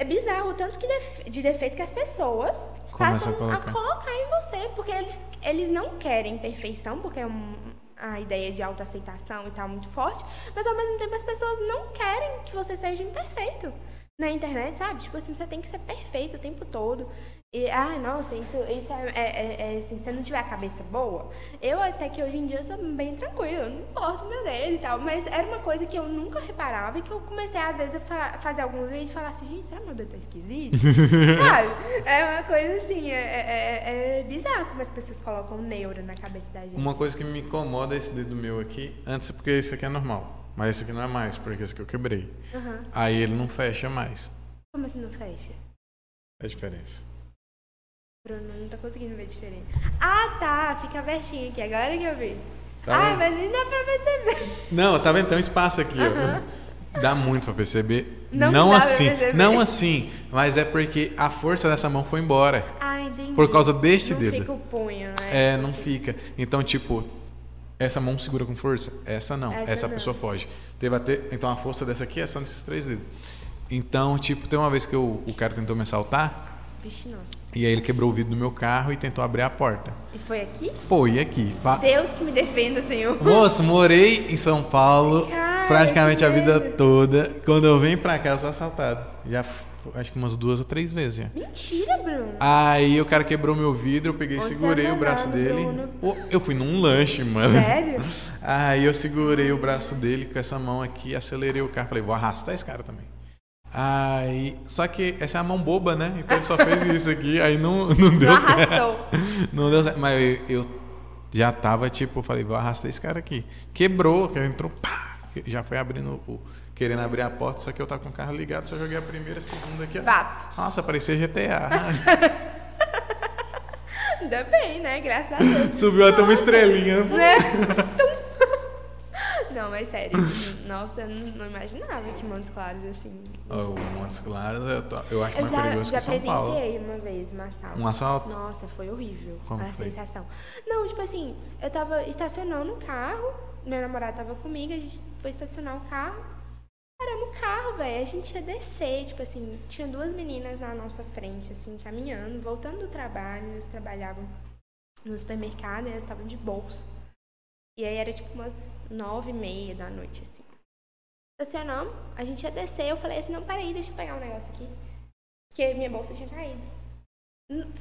é bizarro o tanto que def, de defeito que as pessoas Começa passam a colocar. a colocar. em você, porque eles, eles não querem perfeição, porque é um, a ideia de autoaceitação e tal muito forte, mas ao mesmo tempo as pessoas não querem que você seja imperfeito na internet, sabe? Tipo assim, você tem que ser perfeito o tempo todo. E, ai, nossa, isso, isso é, é, é, é assim, se você não tiver a cabeça boa, eu até que hoje em dia eu sou bem tranquila, eu não posso meu dedo e tal, mas era uma coisa que eu nunca reparava e que eu comecei às vezes a fazer alguns vídeos e falar assim, gente, será que meu dedo tá esquisito? Sabe? É uma coisa assim, é, é, é, bizarro como as pessoas colocam neuro na cabeça da gente. Uma coisa que me incomoda é esse dedo meu aqui, antes porque esse aqui é normal. Mas esse aqui não é mais, porque esse aqui eu quebrei. Uhum. Aí ele não fecha mais. Como assim não fecha? É a diferença. Bruno, não tô conseguindo ver a diferença. Ah, tá. Fica abertinho aqui. Agora que eu vi. Tá ah, vendo? mas nem dá pra perceber. Não, tá vendo? Tem um espaço aqui, uhum. ó. Dá muito pra perceber. Não, não assim. Não assim. Mas é porque a força dessa mão foi embora. Ah, entendi. Por causa deste não dedo. Não fica o punho, né? É, não fica. Então, tipo, essa mão segura com força, essa não, essa, essa não. pessoa foge. Teve até, então a força dessa aqui é só nesses três dedos. Então, tipo, tem uma vez que eu, o cara tentou me assaltar. Vixe, nossa. E aí ele quebrou o vidro do meu carro e tentou abrir a porta. Isso foi aqui? Foi aqui. Deus que me defenda, Senhor. Moço, morei em São Paulo praticamente a vida toda. Quando eu venho pra cá, eu sou assaltado. Já acho que umas duas ou três vezes já. Mentira, Bruno. Aí o cara quebrou meu vidro, eu peguei e segurei o braço dele. Bruno. Eu fui num lanche, mano. Sério? Aí eu segurei o braço dele com essa mão aqui, acelerei o carro. Falei, vou arrastar esse cara também. Aí, só que essa é a mão boba, né? Então ele só fez isso aqui, aí não, não deu não certo. Arrastou. Não deu certo. Mas eu, eu já tava tipo, falei, vou arrastar esse cara aqui. Quebrou, que entrou, pá, já foi abrindo o querendo abrir a porta, só que eu tava com o carro ligado, só joguei a primeira, a segunda aqui. Vá. Nossa, parecia GTA. Ainda bem, né? Graças a Deus. Subiu até uma estrelinha. Né? Não, mas sério. Nossa, eu não imaginava que Montes Claros, assim. Oh, Montes Claros, eu, tô, eu acho eu mais já, perigoso já que São Paulo. Já presenciei uma vez um assalto. Um assalto? Nossa, foi horrível Como a foi? sensação. Não, tipo assim, eu tava estacionando o carro, meu namorado tava comigo, a gente foi estacionar o carro. Paramos o carro, velho. A gente ia descer, tipo assim, tinha duas meninas na nossa frente, assim, caminhando, voltando do trabalho. Elas trabalhavam no supermercado e elas estavam de bolsa. E aí era tipo umas nove e meia da noite, assim. Estacionamos, a gente ia descer, eu falei assim, não, peraí, deixa eu pegar um negócio aqui. Porque minha bolsa tinha caído.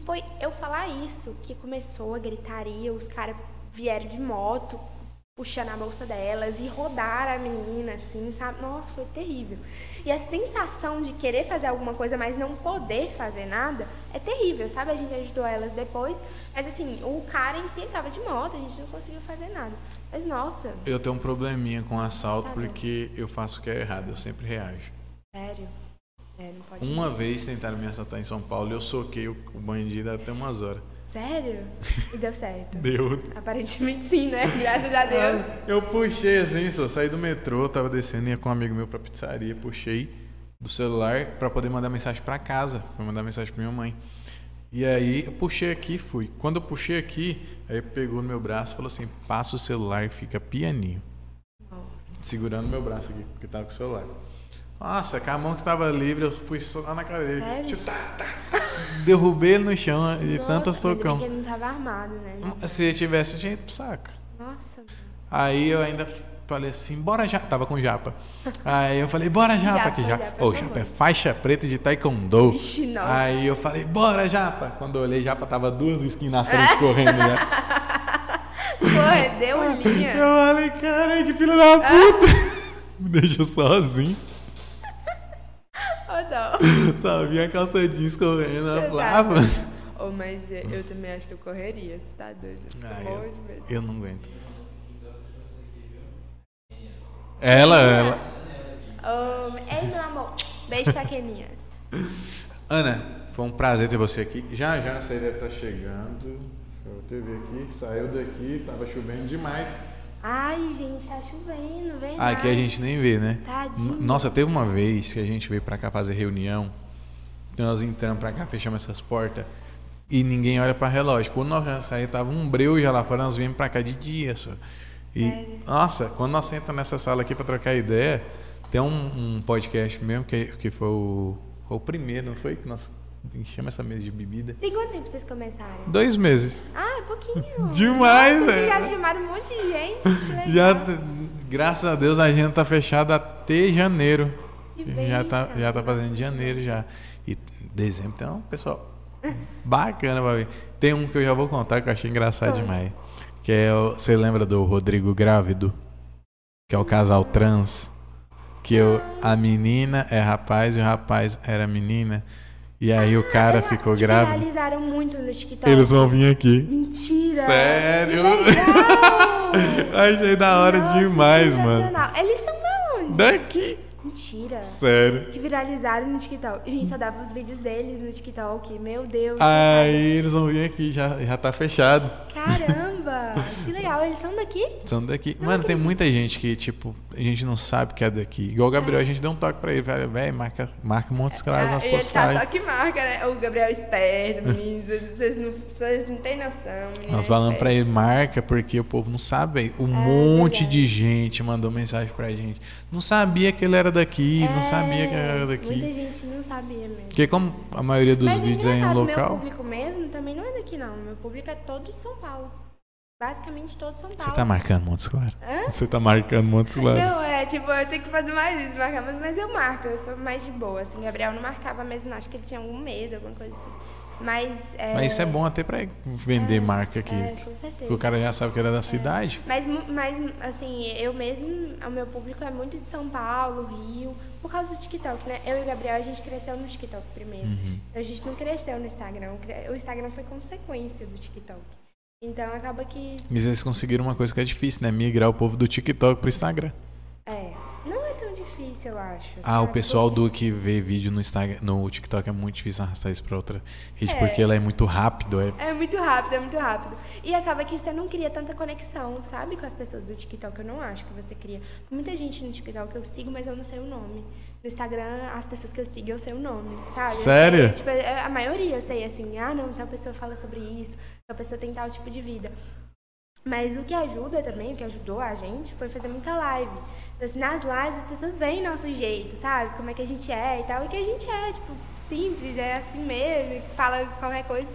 Foi eu falar isso que começou a gritaria, os caras vieram de moto, puxando a bolsa delas e rodar a menina, assim, sabe? Nossa, foi terrível. E a sensação de querer fazer alguma coisa, mas não poder fazer nada, é terrível, sabe? A gente ajudou elas depois, mas assim, o cara em si estava de moto, a gente não conseguiu fazer nada. Mas nossa. Eu tenho um probleminha com assalto porque eu faço o que é errado, eu sempre reajo. Sério? É, não pode Uma vez tentaram me assaltar em São Paulo e eu soquei o bandido até umas horas. Sério? E deu certo? Deu. Aparentemente sim, né? Graças a Deus. Eu puxei assim, só saí do metrô, tava descendo, ia com um amigo meu pra pizzaria, puxei do celular pra poder mandar mensagem pra casa, pra mandar mensagem pra minha mãe. E aí eu puxei aqui e fui. Quando eu puxei aqui, aí pegou no meu braço e falou assim: passa o celular e fica pianinho. Nossa. Segurando meu braço aqui, porque tava com o celular. Nossa, com a mão que tava livre, eu fui só na dele. Sério? Tipo, tá, tá, tá. Derrubei ele no chão de Nossa, tanta socão. que ele não tava armado, né? Se ele tivesse, tinha ido pro saco. Nossa. Aí eu ainda falei assim, bora já. Tava com japa. Aí eu falei, bora japa, Japa, que japa. japa, por japa é faixa preta de taekwondo. Vixe, nossa. Aí eu falei, bora japa. Quando eu olhei, japa tava duas skins na frente correndo já. Pô, deu linha. Eu falei, caralho, que filho da puta. Me deixou sozinho. Dó. Só vi a calça jeans correndo. Tá ah, mano. Ô, mas eu, também acho que eu correria, você tá doido? Eu Ah, eu, eu não aguento. Ela, ela. Ô, ei, meu amor. Beijo pra Keninha. Ana, foi um prazer ter você aqui. Já já você deve estar chegando. Eu teve aqui, saiu daqui, tava chovendo demais. Ai, gente, tá chovendo, vem Ah, aqui a gente nem vê, né? Tadinho. Nossa, teve uma vez que a gente veio pra cá fazer reunião. Nós entramos pra cá, fechamos essas portas e ninguém olha pra relógio. Quando nós já saímos, tava um breu já lá fora, nós viemos pra cá de dia só. E, nossa, quando nós sentamos nessa sala aqui pra trocar ideia, tem um, um podcast mesmo que, que foi o, foi o primeiro, não foi? Que nós enchemos essa mesa de bebida. Tem quanto tempo vocês começaram? Dois meses. Ah, é pouquinho. Demais, Nossa. Vocês já chamaram um monte de gente. Já, graças a Deus, a agenda tá fechada até janeiro. Que Já tá, já tá fazendo janeiro já. E dezembro um pessoal bacana pra ver. Tem um que eu já vou contar que eu achei engraçado Qual? demais. Que é o, você lembra do Rodrigo Grávido? Que é o casal trans. Que eu, a menina é rapaz e o rapaz era menina. E aí o cara ficou Que grávido. Viralizaram muito no TikTok. Eles vão vir aqui. Mentira! Sério? Que legal! Achei da hora Nossa, demais, mano. Eles são da onde? Daqui. Mentira. Sério. Que viralizaram no TikTok. A gente só dava os vídeos deles no TikTok. Meu Deus. Aí eles vão vir aqui, já, já tá fechado. Caramba! que legal. Eles são daqui? São daqui. Mano, tem muita gente que, tipo, a gente não sabe que é daqui. Igual o Gabriel, a gente deu um toque pra ele, velho, velho, marca, marca Montes Claros nas Ah, ele tá postagens. só que marca, né? O Gabriel é esperto, meninos. Vocês não, vocês não têm noção, menino. Nós é falamos pra esperto. ele, marca, porque o povo não sabe, velho. Um monte verdade. de gente mandou mensagem pra gente. Não sabia que ele era daqui, não É, sabia que era Muita daqui. gente não sabia mesmo. Porque como a maioria dos Mas é vídeos é em engraçado, local, Meu público mesmo também não é daqui, não. Meu público é todo de São Paulo. Basicamente todo de São Paulo. você tá marcando Montes Claros. Hã? Você tá marcando Montes Claros. Não, é, tipo, eu tenho que fazer mais isso, marcar, mas, mas eu marco, eu sou mais de boa, assim. Gabriel não marcava mesmo, não, acho que ele tinha algum medo, alguma coisa assim. Mas. É, Mas isso é bom até pra vender marca aqui. É, com certeza. Porque o cara já sabe que ele é da cidade. Mas, mu- mas, assim, eu mesmo, o meu público é muito de São Paulo, Rio, por causa do TikTok, né? Eu e o Gabriel, a gente cresceu no TikTok primeiro. Uhum. A gente não cresceu no Instagram. O Instagram foi consequência do TikTok. Então acaba que. E vocês conseguiram uma coisa que é difícil, né? Migrar o povo do TikTok pro Instagram. Difícil, eu acho. Ah, o sabe? pessoal do que vê vídeo no Instagram, no TikTok é muito difícil arrastar isso pra outra rede, É. porque ela é muito rápido. É... É muito rápido, é muito rápido. E acaba que você não cria tanta conexão, sabe, com as pessoas do TikTok. Eu não acho que você cria. Muita gente no TikTok eu sigo, mas eu não sei o nome. No Instagram, as pessoas que eu sigo, eu sei o nome, sabe? Sério? tipo, é- a maioria eu sei, assim, ah, não, tal pessoa fala sobre isso, tal pessoa tem tal tipo de vida. Mas o que ajuda também, o que ajudou a gente, foi fazer muita live. Assim, nas lives as pessoas veem nosso jeito, sabe? Como é que a gente é e tal. E que a gente é, tipo, simples, é assim mesmo, fala qualquer coisa.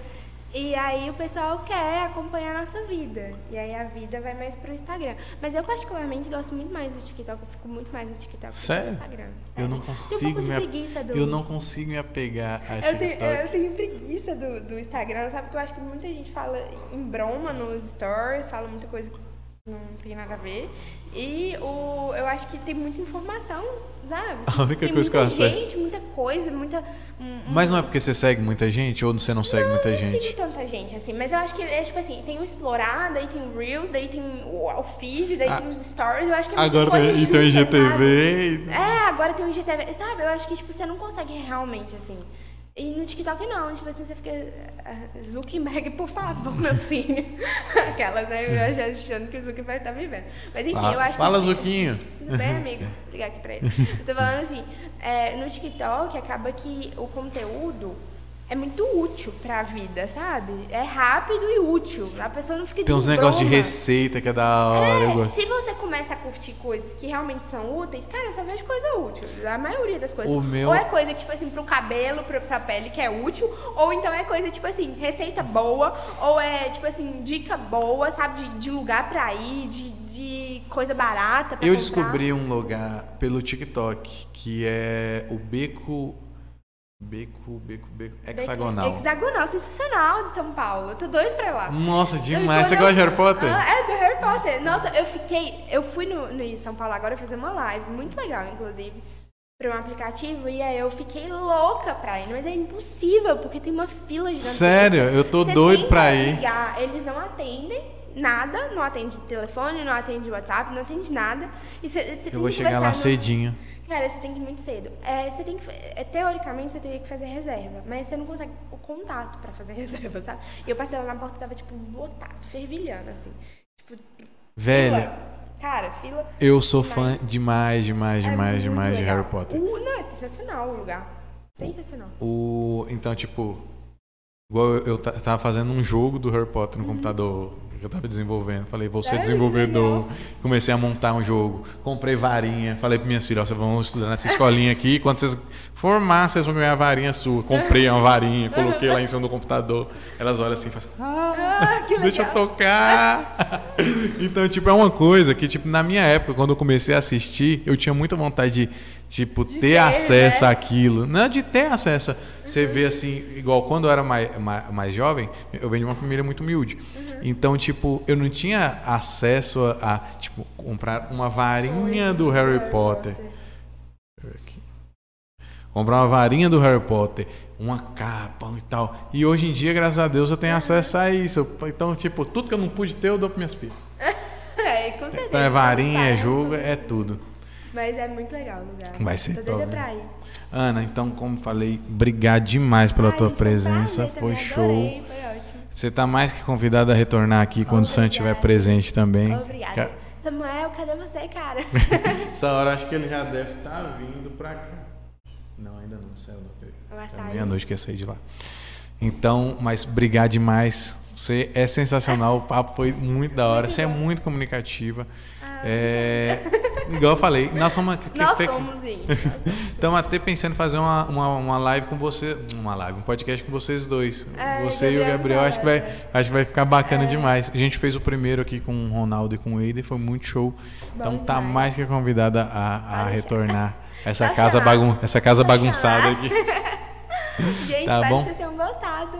E aí o pessoal quer acompanhar a nossa vida. E aí a vida vai mais pro Instagram. Mas eu particularmente gosto muito mais do TikTok, eu fico muito mais no TikTok do que Sério? no Instagram. Eu não Sério. Tenho um consigo de me ap- do... Eu não consigo me apegar a Eu tenho, TikTok. eu tenho preguiça do, do Instagram, sabe? Porque eu acho que muita gente fala em broma nos stories, fala muita coisa não tem nada a ver. E o, eu acho que tem muita informação, sabe? A única tem coisa que eu muita gente, muita coisa, muita. um- Mas não é porque você segue muita gente ou você não segue muita não sigo gente? tanta gente, assim, mas eu acho que é tipo assim, tem o explorar, daí tem o Reels, daí tem o, o feed, daí Ah, tem os stories, eu acho que é Agora tem, junta, IGTV. sabe? É, agora tem o IGTV, sabe? Eu acho que tipo, você não consegue realmente, assim. E no TikTok não, tipo assim, você fica. ah, Zuckerberg, por favor, meu filho. Aquelas, né? Eu já achando que o Zuckerberg tá vivendo. Mas enfim, Fala- eu acho Fala, que. Zuquinho. Tudo bem, amigo? Vou ligar aqui pra ele. Eu tô falando assim, é, no TikTok acaba que o conteúdo é muito útil pra vida, sabe? É rápido e útil. A pessoa não fica Tem uns negócios de receita que é da hora, É, se você começa a curtir coisas que realmente são úteis, cara, eu só vejo coisa útil. A maioria das coisas. O meu- Ou é coisa, tipo assim, pro cabelo, pro, pra pele que é útil, ou então é coisa, tipo assim, receita boa, ou é, tipo assim, dica boa, sabe? De, de lugar pra ir, de, de coisa barata Eu comprar. descobri um lugar pelo TikTok que é o Beco. Beco, Beco, Beco. Hexagonal. Hexagonal, sensacional de São Paulo. Eu tô doido pra ir lá. Nossa, Eu- demais. Você quando gosta de eu- Harry Potter? Ah, é, do Harry Potter. Nossa, eu fiquei. Eu fui no, no São Paulo agora fazer uma live, muito legal, inclusive, pra um aplicativo, e aí eu fiquei louca pra ir, mas é impossível, porque tem uma fila gigantesca. Sério? Eu tô Você doido pra ir. ligar, eles não atendem. Nada, não atende telefone, não atende WhatsApp, não atende nada. E cê, cê Eu vou chegar lá no- cedinho. Cara, você tem que ir muito cedo. É, você tem que, é, teoricamente, você teria que fazer reserva, mas você não consegue o contato pra fazer reserva, sabe? E eu passei lá na porta e tava, tipo, lotado, fervilhando, assim. Tipo, Velho, fila. Cara, fila. eu sou demais. fã demais, demais, É demais, demais de legal. Harry Potter. O, não, é sensacional o lugar. Sensacional. O, então, tipo, igual eu, eu ta- tava fazendo um jogo do Harry Potter no Uhum. computador que eu tava desenvolvendo. Falei, vou ser Sério? desenvolvedor. Comecei a montar um jogo. Comprei varinha. Falei para minhas filhas, vocês vão estudar nessa escolinha aqui. Quando vocês formar, vocês vão ganhar a varinha sua. Comprei uma varinha, coloquei lá em cima do computador. Elas olham assim e falam, ah, Ah, que legal. deixa eu tocar. então, tipo, é uma coisa que, tipo, na minha época, quando eu comecei a assistir, eu tinha muita vontade de, tipo, ter ser, acesso né? àquilo. Não de ter acesso. Você vê assim, igual quando eu era mais, mais, mais jovem, eu venho de uma família muito humilde. Então, tipo, eu não tinha acesso a, a, tipo, comprar uma varinha do Harry Potter. Aqui. Comprar uma varinha do Harry Potter, uma capa e tal. E hoje em dia, graças a Deus, eu tenho acesso a isso. Então, tipo, tudo que eu não pude ter, eu dou para minhas filhas. É, com certeza. Então é varinha, é Tá, jogo, é tudo. Mas é muito legal o lugar. Vai ser top. Ana, então, como falei, obrigado demais pela Ai, tua presença. prazer Foi show. adorei, Foi ótimo. Você tá mais que convidada a retornar aqui quando o Sam estiver Obrigada. presente também. Obrigada. Ca- Samuel, cadê você, cara? Essa hora acho que ele já deve estar vindo pra cá. Não, ainda não, saiu não. É sair. meia-noite que ia sair de lá. Então, mas obrigado demais. Você é sensacional, o papo foi muito da hora. Você é muito comunicativa. É, igual eu falei, nós somos. Nós tem- somos, sim. Estamos até pensando em fazer uma, uma, uma live com você. Uma live, um podcast com vocês dois. É, você e o Gabriel acho que, vai, acho que vai ficar É. bacana demais. A gente fez o primeiro aqui com o Ronaldo e com o Eider, foi muito show. então tá demais. mais que convidada a, a retornar essa casa, chamar. bagun essa casa bagunçada chamar. aqui. Gente, Tá espero bom? que vocês tenham gostado.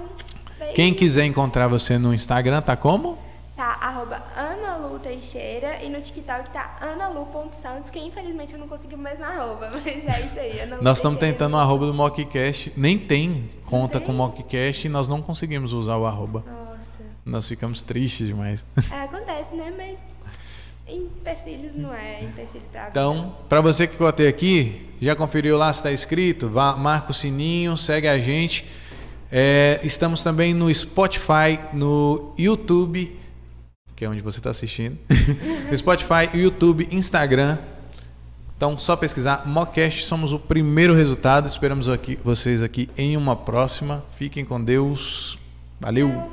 Beijo. Quem quiser encontrar você no Instagram, tá como? Tá, arroba Ana Teixeira e no TikTok tá analu.santos, porque infelizmente eu não consegui o mesmo arroba, mas é isso aí, Ana Nós estamos tentando o arroba do Mockcast. Nem tem conta tem? com Mockcast e nós não conseguimos usar o arroba. Nossa, Nós ficamos tristes demais. é, acontece, né? Mas empecilhos não é empecilho pra vida. Então, para você que ficou até aqui, já conferiu lá se está inscrito? Vá, marca o sininho, segue a gente. É, estamos também no Spotify, no YouTube, que é onde você está assistindo. Spotify, YouTube, Instagram. Então, só pesquisar Mocast, somos o primeiro resultado. Esperamos aqui, vocês aqui em uma próxima. Fiquem com Deus. Valeu!